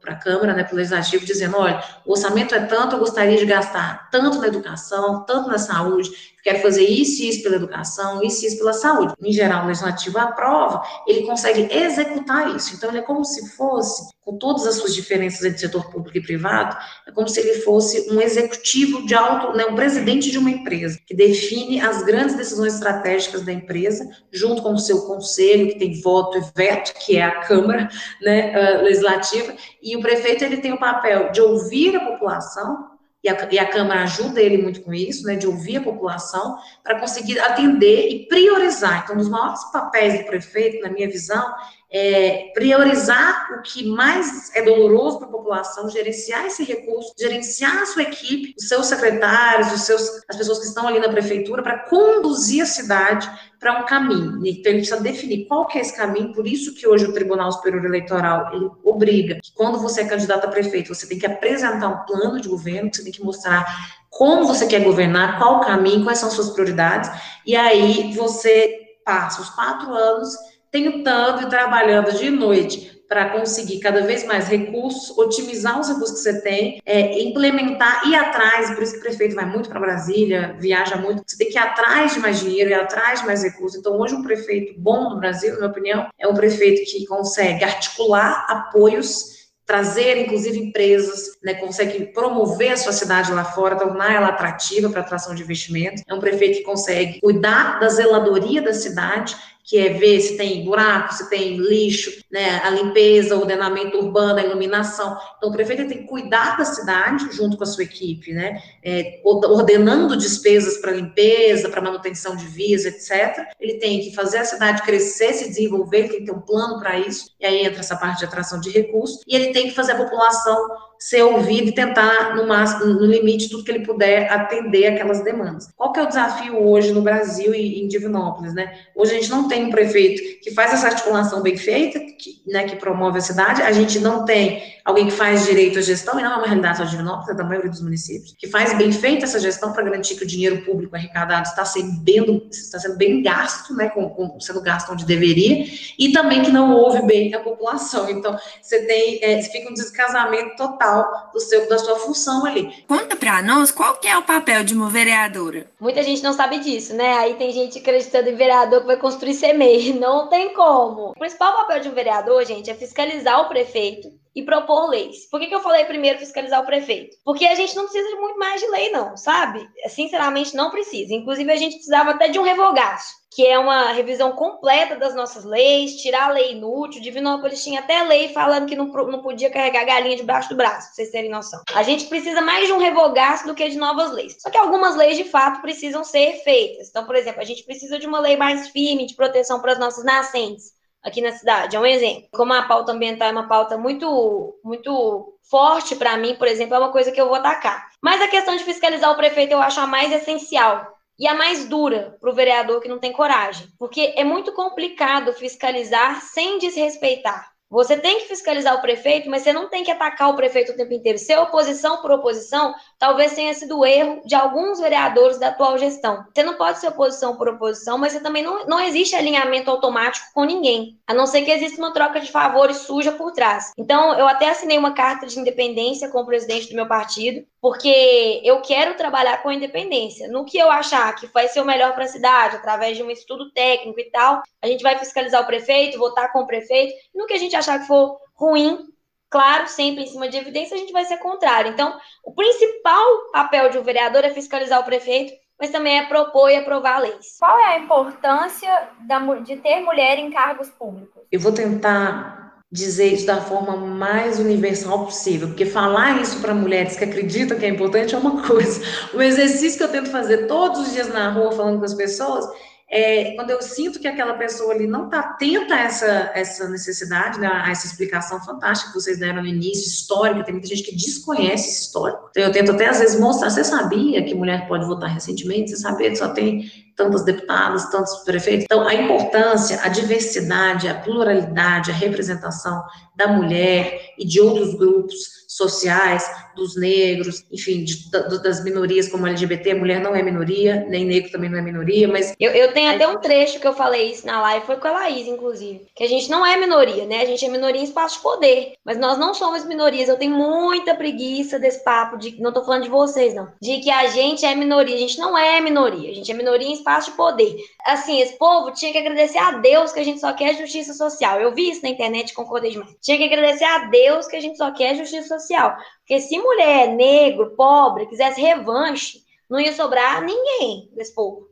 para a Câmara, né, para o legislativo, dizendo: olha, o orçamento é tanto, eu gostaria de gastar tanto na educação, tanto na saúde, quero fazer isso e isso pela educação, isso e isso pela saúde. Em geral, o legislativo aprova, ele consegue executar isso. Então, ele é como se fosse, com todas as suas diferenças entre setor público e privado, é como se ele fosse um executivo de alto, né, um presidente de uma empresa, que define as grandes decisões estratégicas da empresa, junto com o seu conselho, que tem voto e veto, que é a Câmara né, uh, Legislativa, e o prefeito ele tem o papel de ouvir a população, e a, e a, Câmara ajuda ele muito com isso, né, de ouvir a população, para conseguir atender e priorizar. Então, um dos maiores papéis do prefeito, na minha visão, é, priorizar o que mais é doloroso para a população, gerenciar esse recurso, gerenciar a sua equipe, os seus secretários, os seus, as pessoas que estão ali na prefeitura, para conduzir a cidade para um caminho. Então, ele precisa definir qual que é esse caminho, por isso que hoje o Tribunal Superior Eleitoral, ele obriga que quando você é candidato a prefeito, você tem que apresentar um plano de governo, você tem que mostrar como você quer governar, qual o caminho, quais são suas prioridades, e aí você passa os quatro anos tentando e trabalhando de noite para conseguir cada vez mais recursos, otimizar os recursos que você tem, é, implementar, ir atrás, por isso que o prefeito vai muito para Brasília, viaja muito, você tem que ir atrás de mais dinheiro, ir atrás de mais recursos. Então, hoje, um prefeito bom no Brasil, na minha opinião, é um prefeito que consegue articular apoios trazer, inclusive, empresas, né, consegue promover a sua cidade lá fora, tornar ela atrativa para atração de investimento. É um prefeito que consegue cuidar da zeladoria da cidade que é ver se tem buraco, se tem lixo, né, a limpeza, o ordenamento urbano, a iluminação. Então, o prefeito tem que cuidar da cidade junto com a sua equipe, né, é, ordenando despesas para limpeza, para manutenção de vias, etc. Ele tem que fazer a cidade crescer, se desenvolver, tem que ter um plano para isso, e aí entra essa parte de atração de recursos, e ele tem que fazer a população ser ouvido e tentar, no máximo, no limite, tudo que ele puder atender aquelas demandas. Qual que é o desafio hoje no Brasil e em Divinópolis, né? Hoje a gente não tem um prefeito que faz essa articulação bem feita, que, né, que promove a cidade, a gente não tem alguém que faz direito à gestão, e não é uma realidade só de Divinópolis, é da maioria dos municípios, que faz bem feita essa gestão para garantir que o dinheiro público arrecadado está sendo bem, está sendo bem gasto, né, com, com, sendo gasto onde deveria, e também que não ouve bem a população. Então, você tem, é, fica um descasamento total do seu, da sua função ali. Conta para nós qual que é o papel de uma vereadora. Muita gente não sabe disso, né? Aí tem gente acreditando em vereador que vai construir CMEI. Não tem como. O principal papel de um vereador, gente, é fiscalizar o prefeito e propor leis. Por que, que eu falei primeiro fiscalizar o prefeito? Porque a gente não precisa de muito mais de lei, não, sabe? Sinceramente, não precisa. Inclusive, a gente precisava até de um revogaço que é uma revisão completa das nossas leis, tirar a lei inútil. Divinópolis tinha até lei falando que não, não podia carregar galinha debaixo do braço, pra vocês terem noção. A gente precisa mais de um revogaço do que de novas leis. Só que algumas leis, de fato, precisam ser feitas. Então, por exemplo, a gente precisa de uma lei mais firme de proteção para as nossas nascentes aqui na cidade. É um exemplo. Como a pauta ambiental é uma pauta muito, muito forte para mim, por exemplo, é uma coisa que eu vou atacar. Mas a questão de fiscalizar o prefeito eu acho a mais essencial e a mais dura para o vereador que não tem coragem, porque é muito complicado fiscalizar sem desrespeitar. Você tem que fiscalizar o prefeito, mas você não tem que atacar o prefeito o tempo inteiro. Ser oposição por oposição, talvez tenha sido erro de alguns vereadores da atual gestão. Você não pode ser oposição por oposição, mas você também não, não existe alinhamento automático com ninguém, a não ser que exista uma troca de favores suja por trás. Então, eu até assinei uma carta de independência com o presidente do meu partido, porque eu quero trabalhar com a independência. No que eu achar que vai ser o melhor para a cidade, através de um estudo técnico e tal, a gente vai fiscalizar o prefeito, votar com o prefeito. No que a gente achar que for ruim, claro, sempre em cima de evidência, a gente vai ser contrário. Então, o principal papel de um vereador é fiscalizar o prefeito mas também é propor e aprovar leis. Qual é a importância da, de ter mulher em cargos públicos? Eu vou tentar dizer isso da forma mais universal possível, porque falar isso para mulheres que acreditam que é importante é uma (laughs) coisa. O exercício que eu tento fazer todos os dias na rua falando com as pessoas é, quando eu sinto que aquela pessoa ali não está atenta a essa, essa necessidade, né, a essa explicação fantástica que vocês deram no início, histórica, tem muita gente que desconhece esse histórico. Então, eu tento até às vezes mostrar, você sabia que mulher pode votar recentemente? Você sabia que só tem tantas deputadas, tantos prefeitos? Então, a importância, a diversidade, a pluralidade, a representação da mulher e de outros grupos sociais, dos negros, enfim, de, das minorias como LGBT, a mulher não é minoria, nem negro também não é minoria, mas... Eu, eu tenho até um trecho que eu falei isso na live, foi com a Laís, inclusive, que a gente não é minoria, né? A gente é minoria em espaço de poder, mas nós não somos minorias. Eu tenho muita preguiça desse papo de, não tô falando de vocês, não, de que a gente é minoria. A gente não é minoria, a gente é minoria em espaço de poder. Assim, esse povo tinha que agradecer a Deus que a gente só quer justiça social. Eu vi isso na internet e concordei demais. Tinha que agradecer a Deus que a gente só quer justiça social. Porque se mulher, negro, pobre, quisesse revanche, não ia sobrar ninguém desse povo.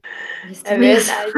É verdade.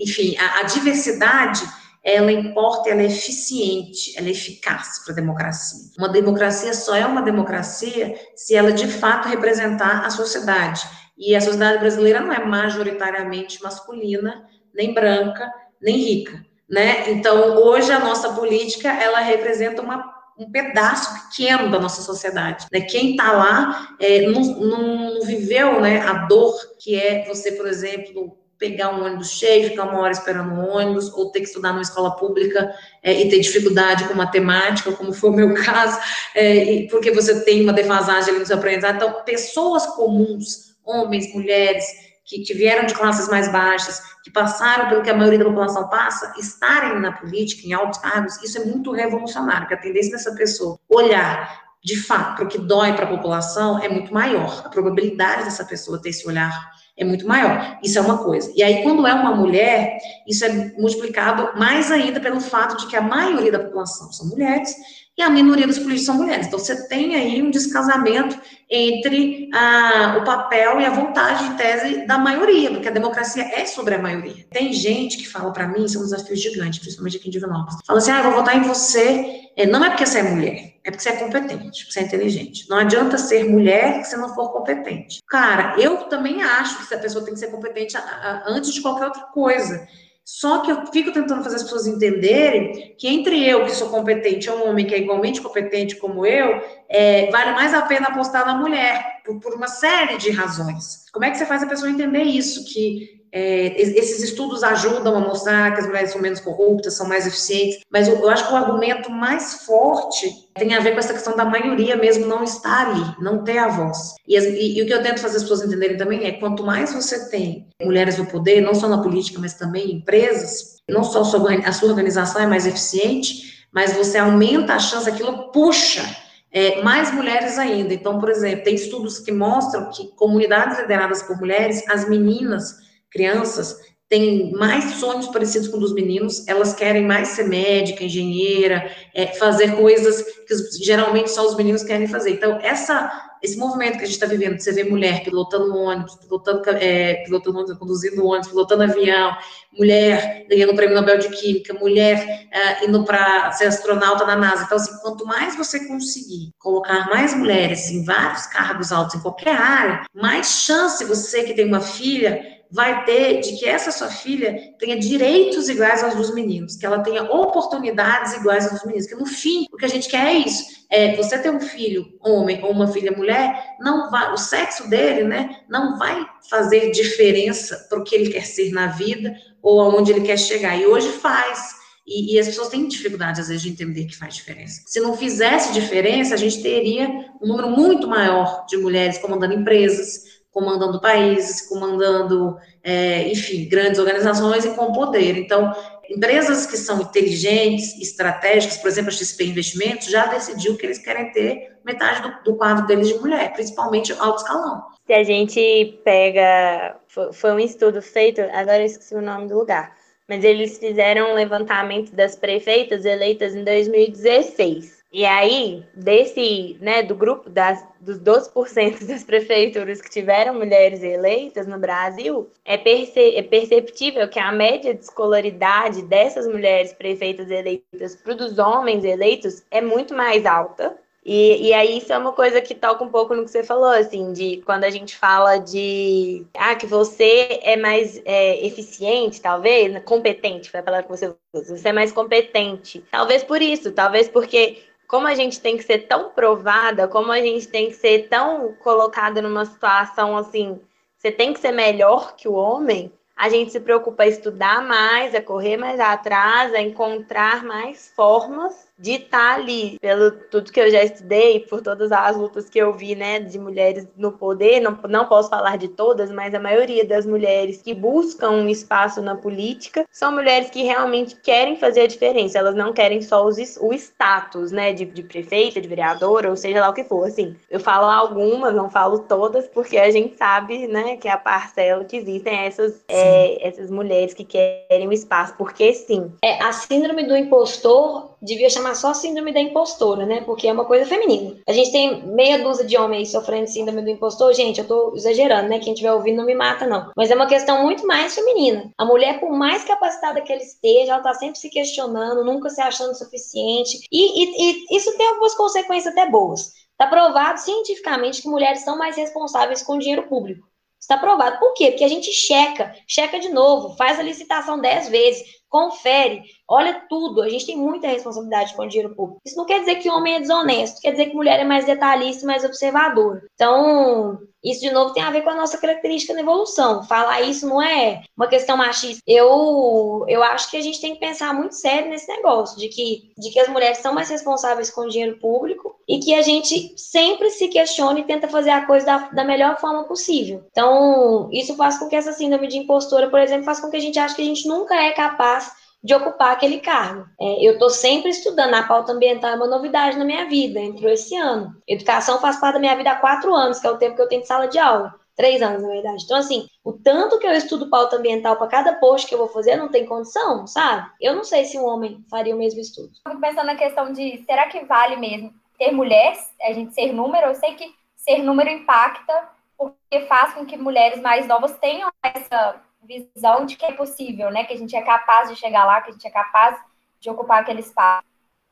Enfim, a, a, diversidade, ela importa, ela é eficiente, ela é eficaz para a democracia. Uma democracia só é uma democracia se ela de fato representar a sociedade. E a sociedade brasileira não é majoritariamente masculina, nem branca, nem rica. Né? Então, hoje a nossa política ela representa uma um pedaço pequeno da nossa sociedade. Né? Quem está lá é, não, não, viveu né, a dor que é você, por exemplo, pegar um ônibus cheio, ficar uma hora esperando um ônibus, ou ter que estudar numa escola pública é, e ter dificuldade com matemática, como foi o meu caso, é, porque você tem uma defasagem ali no seu aprendizado. Então, pessoas comuns, homens, mulheres, que, que vieram de classes mais baixas, que passaram pelo que a maioria da população passa, estarem na política, em altos cargos, isso é muito revolucionário, porque a tendência dessa pessoa olhar de fato para o que dói para a população é muito maior. A probabilidade dessa pessoa ter esse olhar é muito maior. Isso é uma coisa. E aí, quando é uma mulher, isso é multiplicado mais ainda pelo fato de que a maioria da população são mulheres e a minoria dos políticos são mulheres. Então, você tem aí um descasamento entre ah, o papel e a vontade em tese da maioria, porque a democracia é sobre a maioria. Tem gente que fala para mim, isso é um desafio gigante, principalmente aqui em Divinópolis, fala assim, ah, eu vou votar em você, é, não é porque você é mulher, é porque você é competente, porque você é inteligente. Não adianta ser mulher se não for competente. Cara, eu também acho que essa pessoa tem que ser competente a, a, antes de qualquer outra coisa. Só que eu fico tentando fazer as pessoas entenderem que entre eu, que sou competente, e um homem que é igualmente competente como eu, é, vale mais a pena apostar na mulher, por, por, uma série de razões. Como é que você faz a pessoa entender isso? Que é, esses estudos ajudam a mostrar que as mulheres são menos corruptas, são mais eficientes, mas eu, eu, acho que o argumento mais forte tem a ver com essa questão da maioria mesmo não estar ali, não ter a voz. E, e, e o que eu tento fazer as pessoas entenderem também é quanto mais você tem mulheres no poder, não só na política, mas também em empresas, não só a sua, a sua organização é mais eficiente, mas você aumenta a chance, aquilo puxa é, mais mulheres ainda. Então, por exemplo, tem estudos que mostram que comunidades lideradas por mulheres, as meninas crianças têm mais sonhos parecidos com dos meninos, elas querem mais ser médica, engenheira, é, fazer coisas que geralmente só os meninos querem fazer. Então, essa, esse movimento que a gente está vivendo, você ver mulher pilotando ônibus, pilotando, é, pilotando conduzindo ônibus, pilotando avião, mulher ganhando o prêmio Nobel de Química, mulher é, indo para ser astronauta na NASA. Então, assim, quanto mais você conseguir colocar mais mulheres em vários cargos altos em qualquer área, mais chance você que tem uma filha vai ter de que essa sua filha tenha direitos iguais aos dos meninos, que ela tenha oportunidades iguais aos dos meninos, que no fim o que a gente quer é isso, é você ter um filho homem ou uma filha mulher, não vai, o sexo dele, né, não vai fazer diferença para o que ele quer ser na vida ou aonde ele quer chegar. E hoje faz. E, e, as pessoas têm dificuldade, às vezes, de entender que faz diferença. Se não fizesse diferença, a gente teria um número muito maior de mulheres comandando empresas, comandando países, comandando, é, enfim, grandes organizações e com poder. Então, empresas que são inteligentes, estratégicas, por exemplo, a XP Investimentos, já decidiu que eles querem ter metade do, do quadro deles de mulher, principalmente alto escalão. Se a gente pega, foi um estudo feito, agora eu esqueci o nome do lugar, mas eles fizeram um levantamento das prefeitas eleitas em 2016. E aí, desse, né, do grupo das, dos 12% (laughs) das prefeituras que tiveram mulheres eleitas no Brasil, é, perce, é perceptível que a média de escolaridade dessas mulheres prefeitas eleitas para dos homens eleitos é muito mais alta. E, e aí isso é uma coisa que toca um pouco no que você falou, assim, de quando a gente fala de ah, que você é mais é, eficiente, talvez, competente, foi a palavra que você usa, você é mais competente. Talvez por isso, talvez porque como a gente tem que ser tão provada, como a gente tem que ser tão colocada numa situação assim, você tem que ser melhor que o homem, a gente se preocupa a estudar mais, a correr mais atrás, a encontrar mais formas de estar tá ali, pelo tudo que eu já estudei, por todas as lutas que eu vi, né, de mulheres no poder, não, não posso falar de todas, mas a maioria das mulheres que buscam um espaço na política são mulheres que realmente querem fazer a diferença, elas não querem só os, o status, né, de, de prefeita, de vereadora, ou seja lá o que for, assim, eu falo algumas, não falo todas, porque a gente sabe, né, que é a parcela que existem essas, é, essas mulheres que querem o espaço, porque sim. É, a síndrome do impostor devia chamar só síndrome da impostora, né? Porque é uma coisa feminina. A gente tem meia dúzia de homens sofrendo síndrome do impostor. Gente, eu tô exagerando, né? Quem estiver ouvindo não me mata, não. Mas é uma questão muito mais feminina. A mulher, por mais capacitada que ela esteja, ela tá sempre se questionando, nunca se achando suficiente. E, e, e isso tem algumas consequências até boas. Está provado cientificamente que mulheres são mais responsáveis com o dinheiro público. Está provado. Por quê? Porque a gente checa, checa de novo, faz a licitação dez vezes, confere, olha tudo. A gente tem muita responsabilidade com o dinheiro público. Isso não quer dizer que homem é desonesto, quer dizer que mulher é mais detalhista mais observadora. Então, isso de novo tem a ver com a nossa característica na evolução. Falar isso não é uma questão machista. Eu, eu acho que a gente tem que pensar muito sério nesse negócio de que, de que as mulheres são mais responsáveis com o dinheiro público e que a gente sempre se questione e tenta fazer a coisa da, da melhor forma possível. Então, isso faz com que essa síndrome de impostora, por exemplo, faz com que a gente ache que a gente nunca é capaz de ocupar aquele cargo. É, eu estou sempre estudando, a pauta ambiental é uma novidade na minha vida, entrou esse ano. Educação faz parte da minha vida há quatro anos, que é o tempo que eu tenho de sala de aula. Três anos, na verdade. Então, assim, o tanto que eu estudo pauta ambiental para cada post que eu vou fazer, não tem condição, sabe? Eu não sei se um homem faria o mesmo estudo. Fico pensando na questão de, será que vale mesmo ter mulheres, a gente ser número? Eu sei que ser número impacta, porque faz com que mulheres mais novas tenham essa visão de que é possível, né? Que a gente é capaz de chegar lá, que a gente é capaz de ocupar aquele espaço.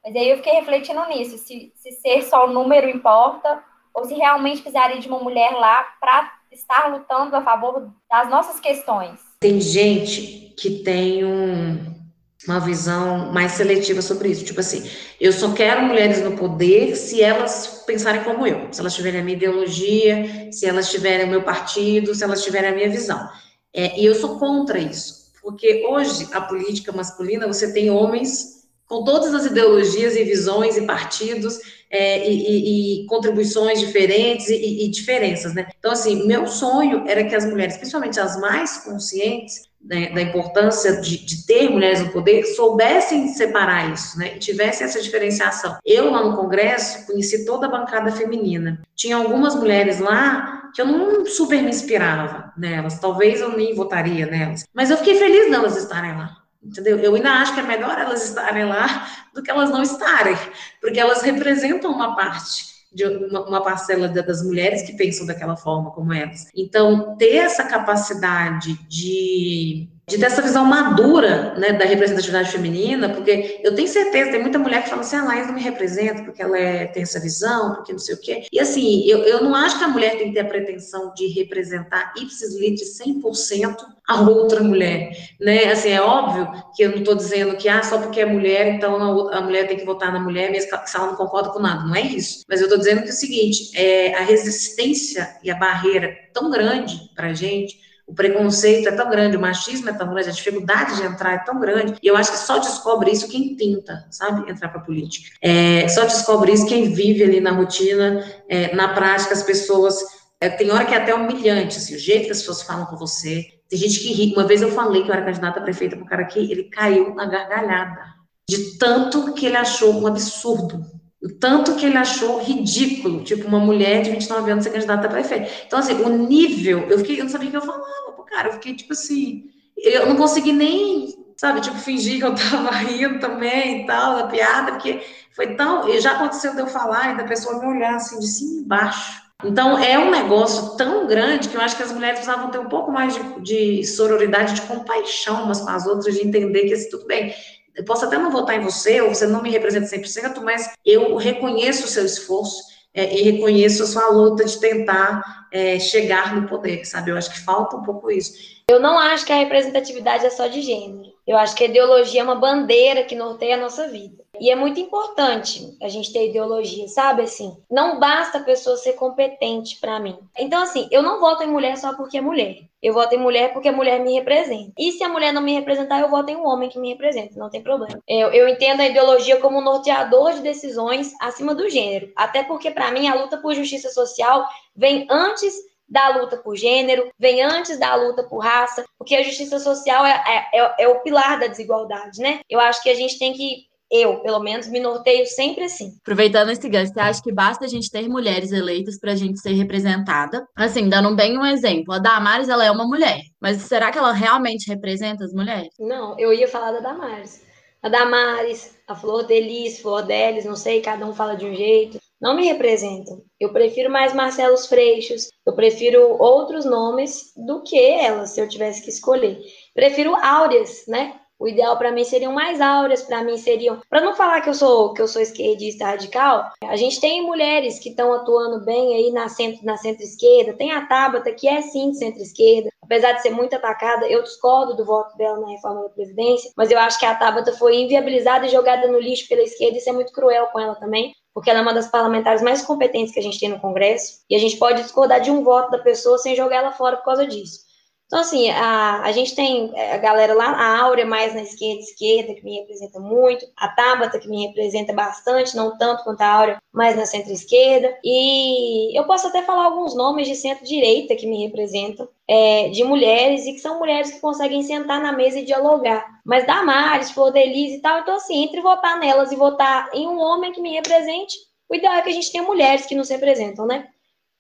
Mas aí eu fiquei refletindo nisso, se, se ser só o número importa, ou se realmente precisaria de uma mulher lá para estar lutando a favor das nossas questões. Tem gente que tem um, uma visão mais seletiva sobre isso. Tipo assim, eu só quero mulheres no poder se elas pensarem como eu, se elas tiverem a minha ideologia, se elas tiverem o meu partido, se elas tiverem a minha visão. É, e eu sou contra isso, porque hoje a política masculina você tem homens com todas as ideologias e visões e partidos é, e, e, e, contribuições diferentes e, e, diferenças, né? Então, assim, meu sonho era que as mulheres, principalmente as mais conscientes, né, da importância de, de, ter mulheres no poder, soubessem separar isso, né, e tivessem essa diferenciação. Eu, lá no Congresso, conheci toda a bancada feminina. Tinha algumas mulheres lá que eu não super me inspirava nelas, talvez eu nem votaria nelas, mas eu fiquei feliz delas estarem lá. Entendeu? Eu ainda acho que é melhor elas estarem lá do que elas não estarem, porque elas representam uma parte de uma, uma, parcela das mulheres que pensam daquela forma como elas. Então, ter essa capacidade de de ter essa visão madura né, da representatividade feminina, porque eu tenho certeza, tem muita mulher que fala assim, ah, Laís não me representa porque ela é, tem essa visão, porque não sei o quê. E assim, eu, eu não acho que a mulher tem que ter a pretensão de representar ipsis lite 100% a outra mulher, né? Assim, é óbvio que eu não estou dizendo que, ah, só porque é mulher, então a, a, mulher tem que votar na mulher, mesmo que ela não concorda com nada, não é isso. Mas eu estou dizendo que é o seguinte, é, a resistência e a barreira tão grande para a gente, o preconceito é tão grande, o machismo é tão grande, a dificuldade de entrar é tão grande, e eu acho que só descobre isso quem tenta, sabe, entrar para política. É, só descobre isso quem vive ali na rotina, é, na prática, as pessoas. É, tem hora que é até humilhante, assim, o jeito que as pessoas falam com você. Tem gente que ri. Uma vez eu falei que eu era candidata a prefeita para o cara aqui, ele caiu na gargalhada, de tanto que ele achou um absurdo o tanto que ele achou ridículo, tipo, uma mulher de 29 anos ser candidata a prefeito. Então, assim, o nível, eu fiquei, eu não sabia o que eu falava cara, eu fiquei, tipo assim, eu não consegui nem, sabe, tipo, fingir que eu tava (laughs) rindo também e tal, da piada, porque foi tão. Já aconteceu de eu falar e da pessoa me olhar assim de cima e embaixo. Então, é um negócio tão grande que eu acho que as mulheres precisavam ter um pouco mais de, de sororidade, de compaixão umas com as outras, de entender que, assim, tudo bem, eu posso até não votar em você, ou você não me representa 100%, mas eu reconheço o seu esforço é, e reconheço a sua luta de tentar é, chegar no poder, sabe? Eu acho que falta um pouco isso. Eu não acho que a representatividade é só de gênero. Eu acho que a ideologia é uma bandeira que norteia a nossa vida. E é muito importante a gente ter ideologia, sabe? Assim, não basta a pessoa ser competente para mim. Então, assim, eu não voto em mulher só porque é mulher. Eu voto em mulher porque a mulher me representa. E se a mulher não me representar, eu voto em um homem que me representa, não tem problema. Eu, eu entendo a ideologia como um norteador de decisões acima do gênero. Até porque, para mim, a luta por justiça social vem antes da luta por gênero, vem antes da luta por raça, porque a justiça social é, é, é, é o pilar da desigualdade, né? Eu acho que a gente tem que eu, pelo menos, me norteio sempre assim. Aproveitando esse gancho, você acha que basta a gente ter mulheres eleitas para a gente ser representada? Assim, dando bem um exemplo, a Damares, ela é uma mulher, mas será que ela realmente representa as mulheres? Não, eu ia falar da Damares. A Damares, a Flor Delis, Flor Delis, não sei, cada um fala de um jeito. Não me representam. Eu prefiro mais Marcelos Freixos, eu prefiro outros nomes do que elas, se eu tivesse que escolher. Prefiro Áureas, né? O ideal para mim seriam mais áureas, para mim seriam. Para não falar que eu sou que eu sou esquerdista radical, a gente tem mulheres que estão atuando bem aí na centro na centro-esquerda. Tem a Tabata que é sim de centro-esquerda, apesar de ser muito atacada. Eu discordo do voto dela na reforma da previdência, mas eu acho que a Tabata foi inviabilizada e jogada no lixo pela esquerda. Isso é muito cruel com ela também porque ela é uma das parlamentares mais competentes que a gente tem no Congresso, e a gente pode discordar de um voto da pessoa sem jogar ela fora por causa disso. Então, assim, a, a gente tem é, a galera lá, a Áurea mais na esquerda, esquerda, que me representa muito, a Tabata, que me representa bastante, não tanto quanto a Áurea, mas na centro-esquerda, e eu posso até falar alguns nomes de centro-direita que me representam, é, de mulheres, e que são mulheres que conseguem sentar na mesa e dialogar. Mas Damares, Flor Delise e tal, então, assim, entre votar nelas e votar em um homem que me represente, o ideal é que a gente tenha mulheres que nos representam, né?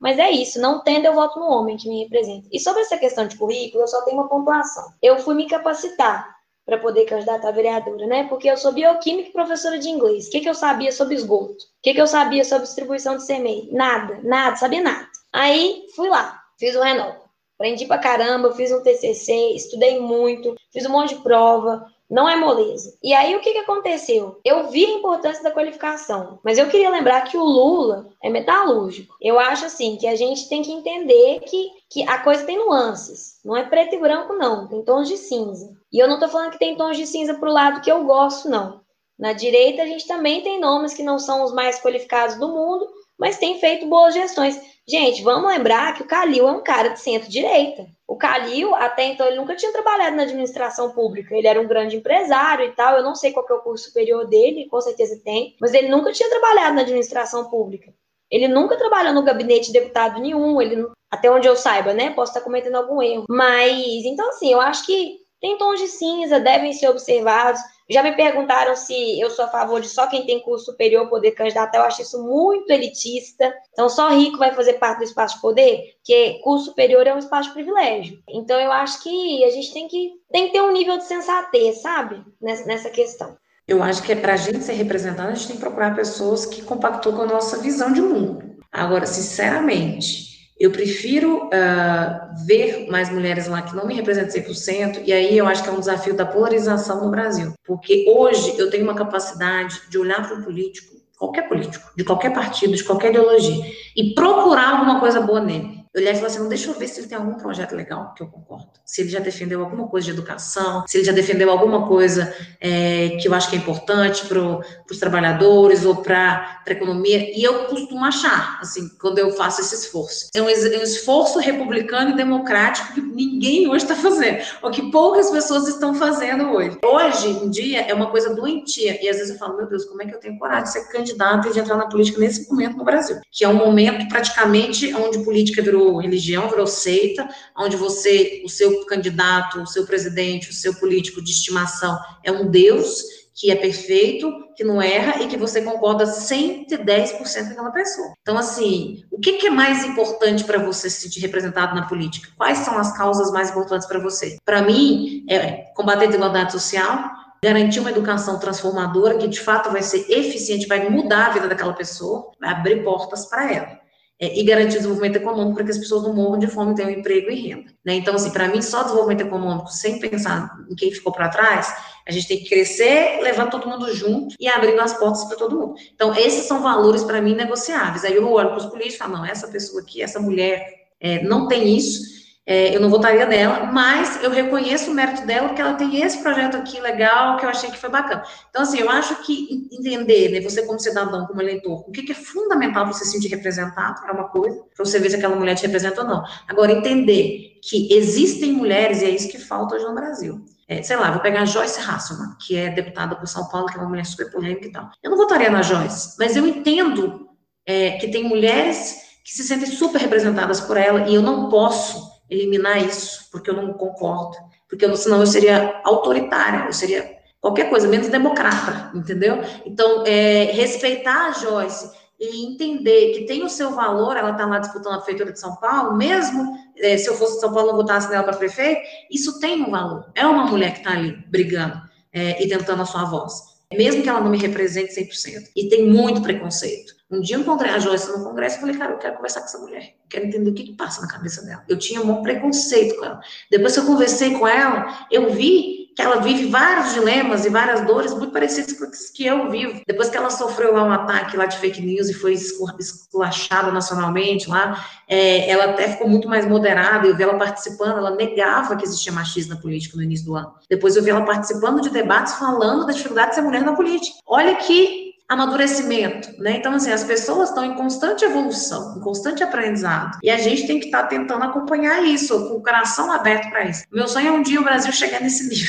Mas é isso, não tendo, eu voto no homem que me representa. E sobre essa questão de currículo, eu só tenho uma pontuação. Eu fui me capacitar para poder candidatar a vereadora, né? Porque eu sou bioquímica e professora de inglês. O que, que eu sabia sobre esgoto? O que, que eu sabia sobre distribuição de semente? Nada, nada, sabia nada. Aí fui lá, fiz o Renova. Aprendi pra caramba, fiz um TCC, estudei muito, fiz um monte de prova, não é moleza. E aí o que, que aconteceu? Eu vi a importância da qualificação, mas eu queria lembrar que o Lula é metalúrgico. Eu acho assim que a gente tem que entender que, que a coisa tem nuances. Não é preto e branco, não. Tem tons de cinza. E eu não tô falando que tem tons de cinza pro lado que eu gosto, não. Na direita, a gente também tem nomes que não são os mais qualificados do mundo, mas tem feito boas gestões. Gente, vamos lembrar que o Calil é um cara de centro-direita. O Calil, até então, ele nunca tinha trabalhado na administração pública. Ele era um grande empresário e tal. Eu não sei qual é o curso superior dele, com certeza tem, mas ele nunca tinha trabalhado na administração pública. Ele nunca trabalhou no gabinete de deputado nenhum, ele, até onde eu saiba, né? Posso estar cometendo algum erro. Mas, então, assim, eu acho que tem tons de cinza, devem ser observados. Já me perguntaram se eu sou a favor de só quem tem curso superior poder candidatar. Eu acho isso muito elitista. Então, só rico vai fazer parte do espaço de poder, porque curso superior é um espaço de privilégio. Então, eu acho que a gente tem que, tem que ter um nível de sensatez, sabe? Nessa, nessa questão. Eu acho que é para a gente ser representado, a gente tem que procurar pessoas que compactuam com a nossa visão de mundo. Agora, sinceramente, eu prefiro uh, ver mais mulheres lá que não me representam 100%, e aí eu acho que é um desafio da polarização no Brasil. Porque hoje eu tenho uma capacidade de olhar para o político, qualquer político, de qualquer partido, de qualquer ideologia, e procurar alguma coisa boa nele olhar e assim, não, deixa eu ver se ele tem algum projeto legal que eu concordo. Se ele já defendeu alguma coisa de educação, se ele já defendeu alguma coisa é, que eu acho que é importante para os trabalhadores ou para a economia. E eu costumo achar, assim, quando eu faço esse esforço. É um, é um esforço republicano e democrático que ninguém hoje está fazendo, ou que poucas pessoas estão fazendo hoje. Hoje em dia é uma coisa doentia. E às vezes eu falo, meu Deus, como é que eu tenho coragem de ser candidato e de entrar na política nesse momento no Brasil? Que é um momento praticamente onde política virou virou religião, virou seita, onde você, o seu candidato, o seu presidente, o seu político de estimação é um Deus que é perfeito, que não erra e que você concorda 110% com aquela pessoa. Então, assim, o que, que é mais importante para você se sentir representado na política? Quais são as causas mais importantes para você? Para mim, é combater a desigualdade social, garantir uma educação transformadora que de fato vai ser eficiente, vai mudar a vida daquela pessoa, vai abrir portas para ela é, e garantir desenvolvimento econômico para que as pessoas não morram de fome, tenham emprego e renda. Né? Então, assim, para mim, só desenvolvimento econômico, sem pensar em quem ficou para trás, a gente tem que crescer, levar todo mundo junto e abrir as portas para todo mundo. Então, esses são valores, para mim, negociáveis. Aí eu olho para os políticos e falo, não, essa pessoa aqui, essa mulher, é, não tem isso, é, eu não votaria nela, mas eu reconheço o mérito dela, porque ela tem esse projeto aqui legal, que eu achei que foi bacana. Então, assim, eu acho que entender, né, você como cidadão, como eleitor, o que, que é fundamental você se sentir representado, é uma coisa, para você ver se aquela mulher te representa ou não. Agora, entender que existem mulheres, e é isso que falta hoje no Brasil. É, sei lá, vou pegar a Joyce Hasselman, que é deputada por São Paulo, que é uma mulher super polêmica e tal. Eu não votaria na Joyce, mas eu entendo é, que tem mulheres que se sentem super representadas por ela, e eu não posso eliminar isso, porque eu não concordo, porque eu, senão eu seria autoritária, eu seria qualquer coisa, menos democrata, entendeu? Então, é, respeitar a Joyce e entender que tem o seu valor, ela está lá disputando a prefeitura de São Paulo, mesmo é, se eu fosse de São Paulo, não votasse nela para prefeito, isso tem um valor. É uma mulher que está ali brigando é, e tentando a sua voz mesmo que ela não me represente 100%. E tem muito preconceito. Um dia eu encontrei a Joyce no congresso e falei, cara, eu quero conversar com essa mulher. Eu quero entender o que, que passa na cabeça dela. Eu tinha um preconceito com ela. Depois que eu conversei com ela, eu vi que ela vive vários dilemas e várias dores muito parecidas com os que eu vivo. Depois que ela sofreu lá um ataque lá de fake news e foi esculachada nacionalmente lá, é, ela até ficou muito mais moderada. Eu vi ela participando, ela negava que existia machismo na política no início do ano. Depois eu vi ela participando de debates falando da dificuldade de ser mulher na política. Olha que amadurecimento, né? Então, assim, as pessoas estão em constante evolução, em constante aprendizado. E a gente tem que estar tá tentando acompanhar isso, com o coração aberto para isso. Meu sonho é um dia o Brasil chegar nesse (laughs) nível.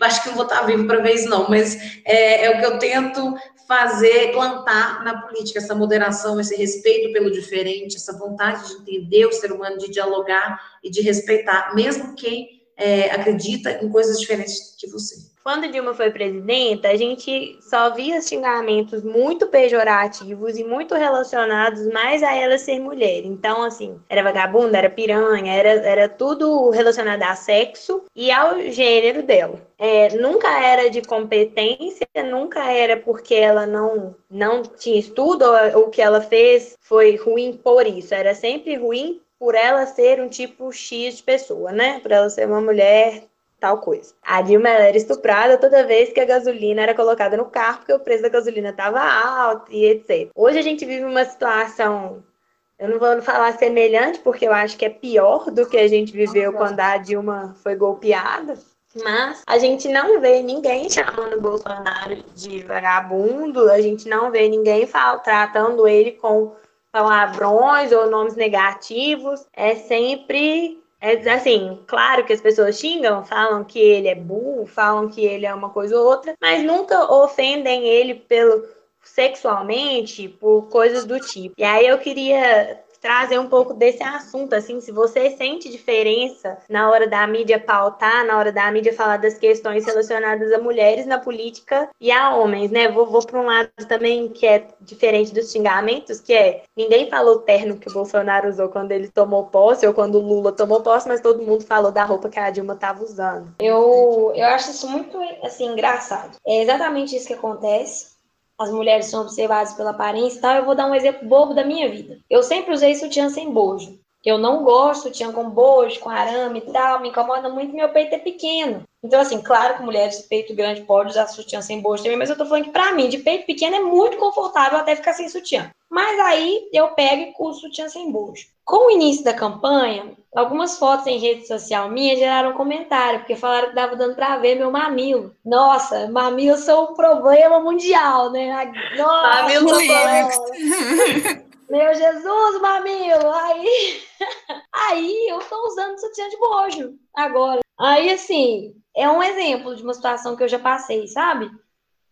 Acho que não vou estar tá vivo para ver isso, não, mas é, é o que eu tento fazer, plantar na política, essa moderação, esse respeito pelo diferente, essa vontade de entender o ser humano, de dialogar e de respeitar, mesmo quem é, acredita em coisas diferentes que você. Quando Dilma foi presidenta, a gente só via xingamentos muito pejorativos e muito relacionados mais a ela ser mulher. Então, assim, era vagabunda, era piranha, era, era tudo relacionado a sexo e ao gênero dela. É, nunca era de competência, nunca era porque ela não, não tinha estudo ou o que ela fez foi ruim por isso. Era sempre ruim por ela ser um tipo X de pessoa, né? Por ela ser uma mulher tal coisa. A Dilma era estuprada toda vez que a gasolina era colocada no carro, porque o preço da gasolina estava alto e etc. Hoje a gente vive uma situação, eu não vou falar semelhante, porque eu acho que é pior do que a gente viveu quando a Dilma foi golpeada. Mas a gente não vê ninguém chamando o Bolsonaro de vagabundo, a gente não vê ninguém tratando ele com palavrões ou nomes negativos. É sempre é assim, claro que as pessoas xingam, falam que ele é burro, falam que ele é uma coisa ou outra, mas nunca ofendem ele pelo sexualmente, por coisas do tipo. E aí eu queria trazer um pouco desse assunto, assim, se você sente diferença na hora da mídia pautar, na hora da mídia falar das questões relacionadas a mulheres na política e a homens, né? Vou, vou para um lado também que é diferente dos xingamentos, que é ninguém falou terno que o Bolsonaro usou quando ele tomou posse ou quando o Lula tomou posse, mas todo mundo falou da roupa que a Dilma estava usando. Eu, eu acho isso muito, assim, engraçado. É exatamente isso que acontece as mulheres são observadas pela aparência e tal, eu vou dar um exemplo bobo da minha vida. Eu sempre usei sutiã sem bojo. Eu não gosto sutiã com bojo, com arame e tal, me incomoda muito meu peito é pequeno. Então, assim, claro que mulheres de peito grande podem usar sutiã sem bojo também, mas eu tô falando que pra mim, de peito pequeno, é muito confortável até ficar sem sutiã. Mas aí eu pego e o sutiã sem bojo. Com o início da campanha, algumas fotos em rede social minha geraram comentário, porque falaram que dava dando para ver meu mamilo. Nossa, mamilo são um problema mundial, né? Nossa, mamilo (laughs) Meu Jesus, mamilo! Aí, (laughs) aí eu tô usando sutiã de bojo agora. Aí, assim, é um exemplo de uma situação que eu já passei, sabe?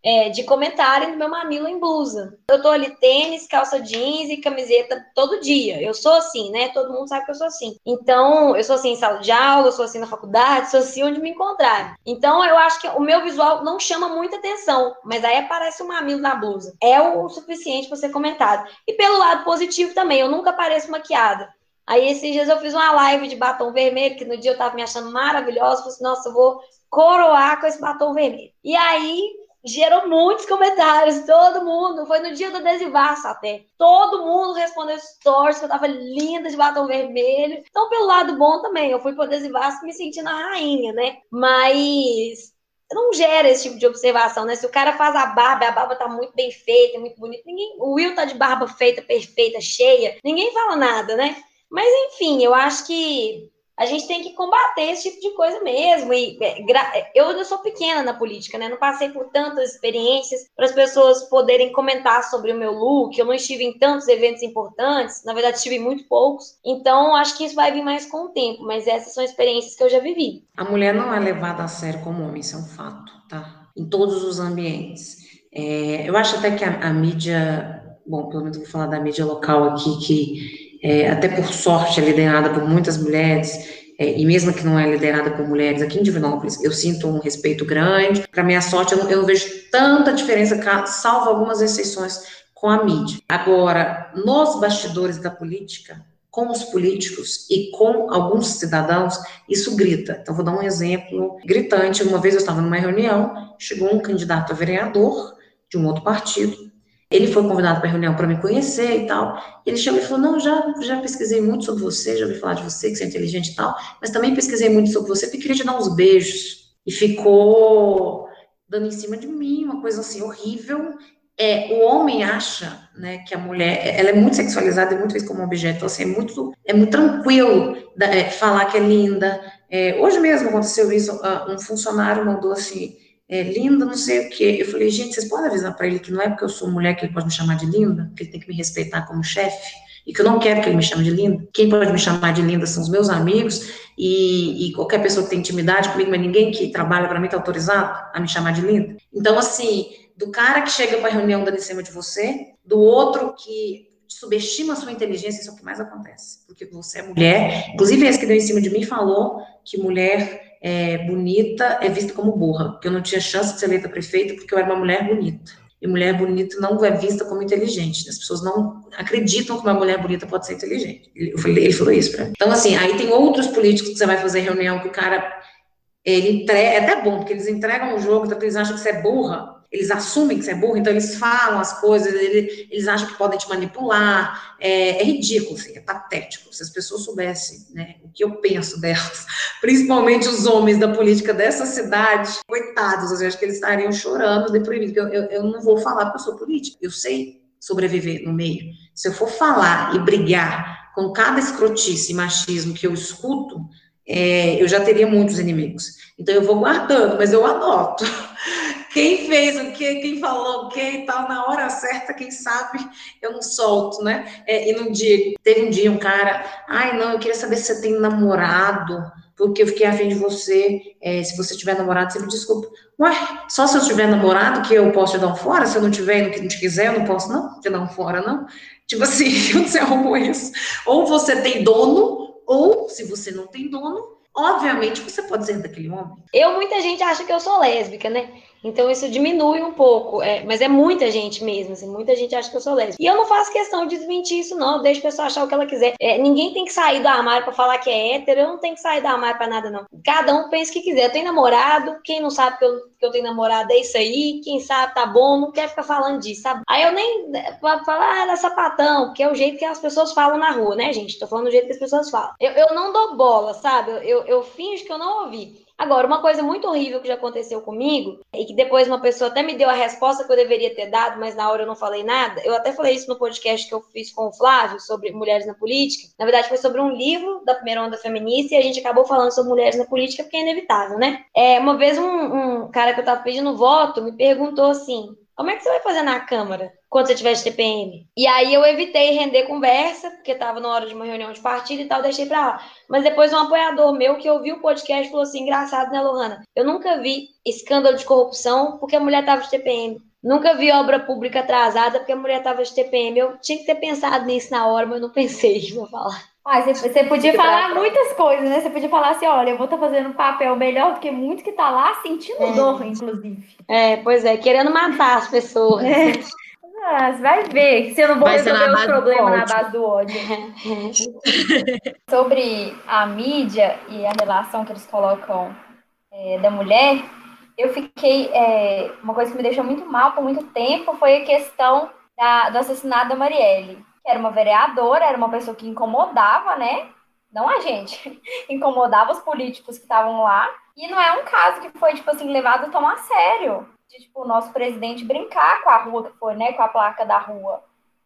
É, de comentarem do meu mamilo em blusa. Eu tô ali tênis, calça jeans e camiseta todo dia. Eu sou assim, né? Todo mundo sabe que eu sou assim. Então, eu sou assim em sala de aula, eu sou assim na faculdade, sou assim onde me encontrarem. Então, eu acho que o meu visual não chama muita atenção, mas aí aparece um mamilo na blusa. É o suficiente para ser comentado. E pelo lado positivo também, eu nunca apareço maquiada. Aí esses dias eu fiz uma live de batom vermelho, que no dia eu tava me achando maravilhosa. Falei assim, nossa, eu vou coroar com esse batom vermelho. E aí gerou muitos comentários, todo mundo. Foi no dia do adesivaço até. Todo mundo respondeu stories que eu tava linda de batom vermelho. Então, pelo lado bom também, eu fui pro adesivaço me sentindo a rainha, né? Mas não gera esse tipo de observação, né? Se o cara faz a barba, a barba tá muito bem feita, muito bonita, ninguém, o Will tá de barba feita, perfeita, cheia, ninguém fala nada, né? Mas enfim, eu acho que a gente tem que combater esse tipo de coisa mesmo. E é, eu ainda sou pequena na política, né? Não passei por tantas experiências para as pessoas poderem comentar sobre o meu look. Eu não estive em tantos eventos importantes, na verdade, estive em muito poucos. Então, acho que isso vai vir mais com o tempo, mas essas são experiências que eu já vivi. A mulher não é levada a sério como homem, isso é um fato, tá? Em todos os ambientes. É, eu acho até que a, a mídia, bom, pelo menos vou falar da mídia local aqui, que é, até por sorte é liderada por muitas mulheres, é, e mesmo que não é liderada por mulheres aqui em Divinópolis, eu sinto um respeito grande. Para minha sorte, eu não, eu não vejo tanta diferença, salvo algumas exceções com a mídia. Agora, nos bastidores da política, com os políticos e com alguns cidadãos, isso grita. Então, vou dar um exemplo gritante. Uma vez eu estava numa reunião, chegou um candidato a vereador de um outro partido, ele foi convidado para a reunião para me conhecer e tal. Ele chegou e falou: Não, já, já pesquisei muito sobre você, já ouvi falar de você, que você é inteligente e tal, mas também pesquisei muito sobre você porque queria te dar uns beijos. E ficou dando em cima de mim, uma coisa assim horrível. É, o homem acha né, que a mulher ela é muito sexualizada e muito vista como objeto, então, assim, é muito, é muito tranquilo é, falar que é linda. É, hoje mesmo aconteceu isso, uh, um funcionário mandou assim, é, linda, não sei o quê. Eu falei, gente, vocês podem avisar para ele que não é porque eu sou mulher que ele pode me chamar de linda, que ele tem que me respeitar como chefe, e que eu não quero que ele me chame de linda. Quem pode me chamar de linda são os meus amigos e, e qualquer pessoa que tem intimidade comigo, mas ninguém que trabalha para mim está autorizado a me chamar de linda. Então, assim, do cara que chega para reunião dando em cima de você, do outro que subestima a sua inteligência, isso é o que mais acontece, porque você é mulher. Inclusive, esse que deu em cima de mim falou que mulher é, bonita é vista como burra, que eu não tinha chance de ser eleita prefeita porque eu era uma mulher bonita. E mulher bonita não é vista como inteligente. As pessoas não acreditam que uma mulher bonita pode ser inteligente. Falei, ele falou isso para mim. Então, assim, aí tem outros políticos que você vai fazer reunião que o cara. Ele entrega, é até bom, porque eles entregam o jogo, então eles acham que você é burra eles assumem que você é burro, então eles falam as coisas, eles, eles acham que podem te manipular. É, é, ridículo, assim, é patético. Se as pessoas soubessem né, o que eu penso delas, (laughs) principalmente os homens da política dessa cidade, coitados, assim, eu acho que eles estariam chorando, deprimidos. Eu, eu, eu não vou falar porque eu sou política, eu sei sobreviver no meio. Se eu for falar e brigar com cada escrotice e machismo que eu escuto, é, eu já teria muitos inimigos. Então eu vou guardando, mas eu anoto (laughs) quem fez o que, quem falou o que e tal, na hora certa, quem sabe, eu não solto, né? É, e num dia, teve um dia um cara, ai não, eu queria saber se você tem namorado, porque eu fiquei afim de você, é, se você tiver namorado, você me desculpa. Ué, só se eu tiver namorado que eu posso te dar um fora? Se eu não tiver e não te quiser, eu não posso não te dar um fora, não? Tipo assim, onde você arrumou isso? Ou você tem dono, ou se você não tem dono, obviamente você pode ser daquele homem. Eu, muita gente acha que eu sou lésbica, né? Então isso diminui um pouco, é, mas é muita gente mesmo, assim, muita gente acha que eu sou lésbica. E eu não faço questão de desmentir isso, não, deixa a pessoa achar o que ela quiser. É, ninguém tem que sair do armário para falar que é hétero, eu não tenho que sair do armário para nada, não. Cada um pensa o que quiser. Eu tenho namorado, quem não sabe que eu, que eu tenho namorado é isso aí, quem sabe tá bom, não quer ficar falando disso, sabe? Aí eu nem falar, ah, era sapatão, que é o jeito que as pessoas falam na rua, né, gente? Tô falando do jeito que as pessoas falam. Eu, eu não dou bola, sabe? Eu, eu, eu finjo que eu não ouvi. Agora, uma coisa muito horrível que já aconteceu comigo, e que depois uma pessoa até me deu a resposta que eu deveria ter dado, mas na hora eu não falei nada. Eu até falei isso no podcast que eu fiz com o Flávio sobre mulheres na política. Na verdade, foi sobre um livro da primeira onda feminista e a gente acabou falando sobre mulheres na política porque é inevitável, né? É, uma vez um, um cara que eu tava pedindo voto me perguntou assim: como é que você vai fazer na Câmara quando você tiver de TPM? E aí eu evitei render conversa, porque estava na hora de uma reunião de partido e tal, deixei para lá. Mas depois um apoiador meu que ouviu o podcast falou assim: engraçado, né, Lohana? Eu nunca vi escândalo de corrupção porque a mulher estava de TPM. Nunca vi obra pública atrasada porque a mulher estava de TPM. Eu tinha que ter pensado nisso na hora, mas não (laughs) pensei, vou falar. Ah, você, você podia falar muitas coisas, né? Você podia falar assim, olha, eu vou estar tá fazendo um papel melhor do que muito que tá lá sentindo é. dor, inclusive. É, pois é, querendo matar as pessoas. É. Ah, você vai ver se eu não vou Vai resolver o problema na base do ódio. (laughs) Sobre a mídia e a relação que eles colocam é, da mulher, eu fiquei. é, uma coisa que me deixou muito mal por muito tempo foi a questão da- do assassinato da Marielle, que era uma vereadora, era uma pessoa que incomodava, né? Não a gente, (laughs) incomodava os políticos que estavam lá. E não é um caso que foi, tipo assim, levado tão a sério. De, tipo, o nosso presidente brincar com a rua que foi, né? Com a placa da rua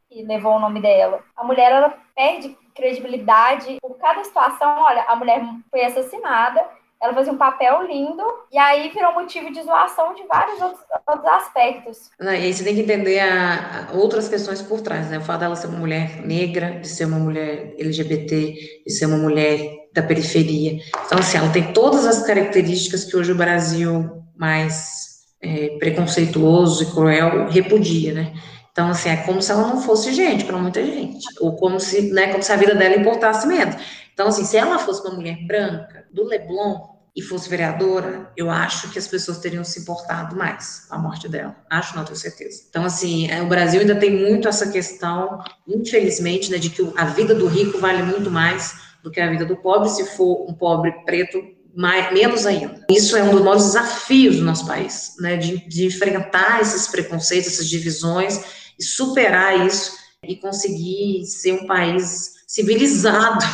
que levou o nome dela. A mulher, ela perde credibilidade por cada situação. Olha, a mulher foi assassinada, ela fazia um papel lindo, e aí virou motivo de zoação de vários outros, outros aspectos. Não, E aí você tem que entender a, a outras questões por trás, né? O fato dela ser uma mulher negra, de ser uma mulher LGBT, de ser uma mulher da periferia. Então, assim, ela tem todas as características que hoje o Brasil mais é, preconceituoso e cruel repudia, né? Então, assim, é como se ela não fosse gente para muita gente, ou como se, né, como se a vida dela importasse menos. Então, assim, se ela fosse uma mulher branca, do Leblon, e fosse vereadora, eu acho que as pessoas teriam se importado mais com a morte dela. Acho, não tenho certeza. Então, assim, é, o Brasil ainda tem muito essa questão, infelizmente, né, de que a vida do rico vale muito mais do que a vida do pobre, se for um pobre preto, mais, menos ainda. Isso é um dos maiores desafios do nosso país, né, de, de enfrentar esses preconceitos, essas divisões, e superar isso e conseguir ser um país civilizado,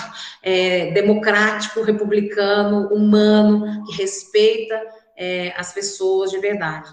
é, democrático, republicano, humano, que respeita é, as pessoas de verdade.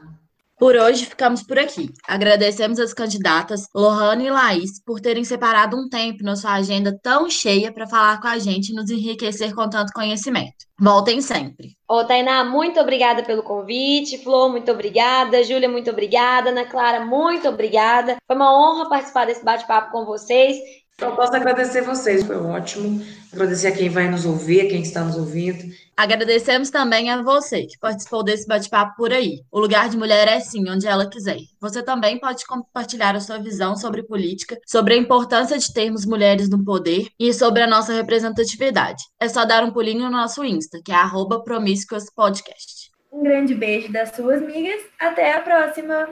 Por hoje ficamos por aqui. Agradecemos as candidatas Lohane e Laís por terem separado um tempo na sua agenda tão cheia para falar com a gente e nos enriquecer com tanto conhecimento. Voltem sempre. Ô, Tainá, muito obrigada pelo convite. Flor, muito obrigada. Júlia, muito obrigada. Ana Clara, muito obrigada. Foi uma honra participar desse bate-papo com vocês. Eu posso agradecer vocês, foi ótimo. Agradecer a quem vai nos ouvir, a quem está nos ouvindo. Agradecemos também a você que participou desse bate-papo por aí. O lugar de mulher é sim, onde ela quiser. Você também pode compartilhar a sua visão sobre política, sobre a importância de termos mulheres no poder e sobre a nossa representatividade. É só dar um pulinho no nosso Insta, que é arroba promíscuaspodcast. Um grande beijo das suas amigas. Até a próxima!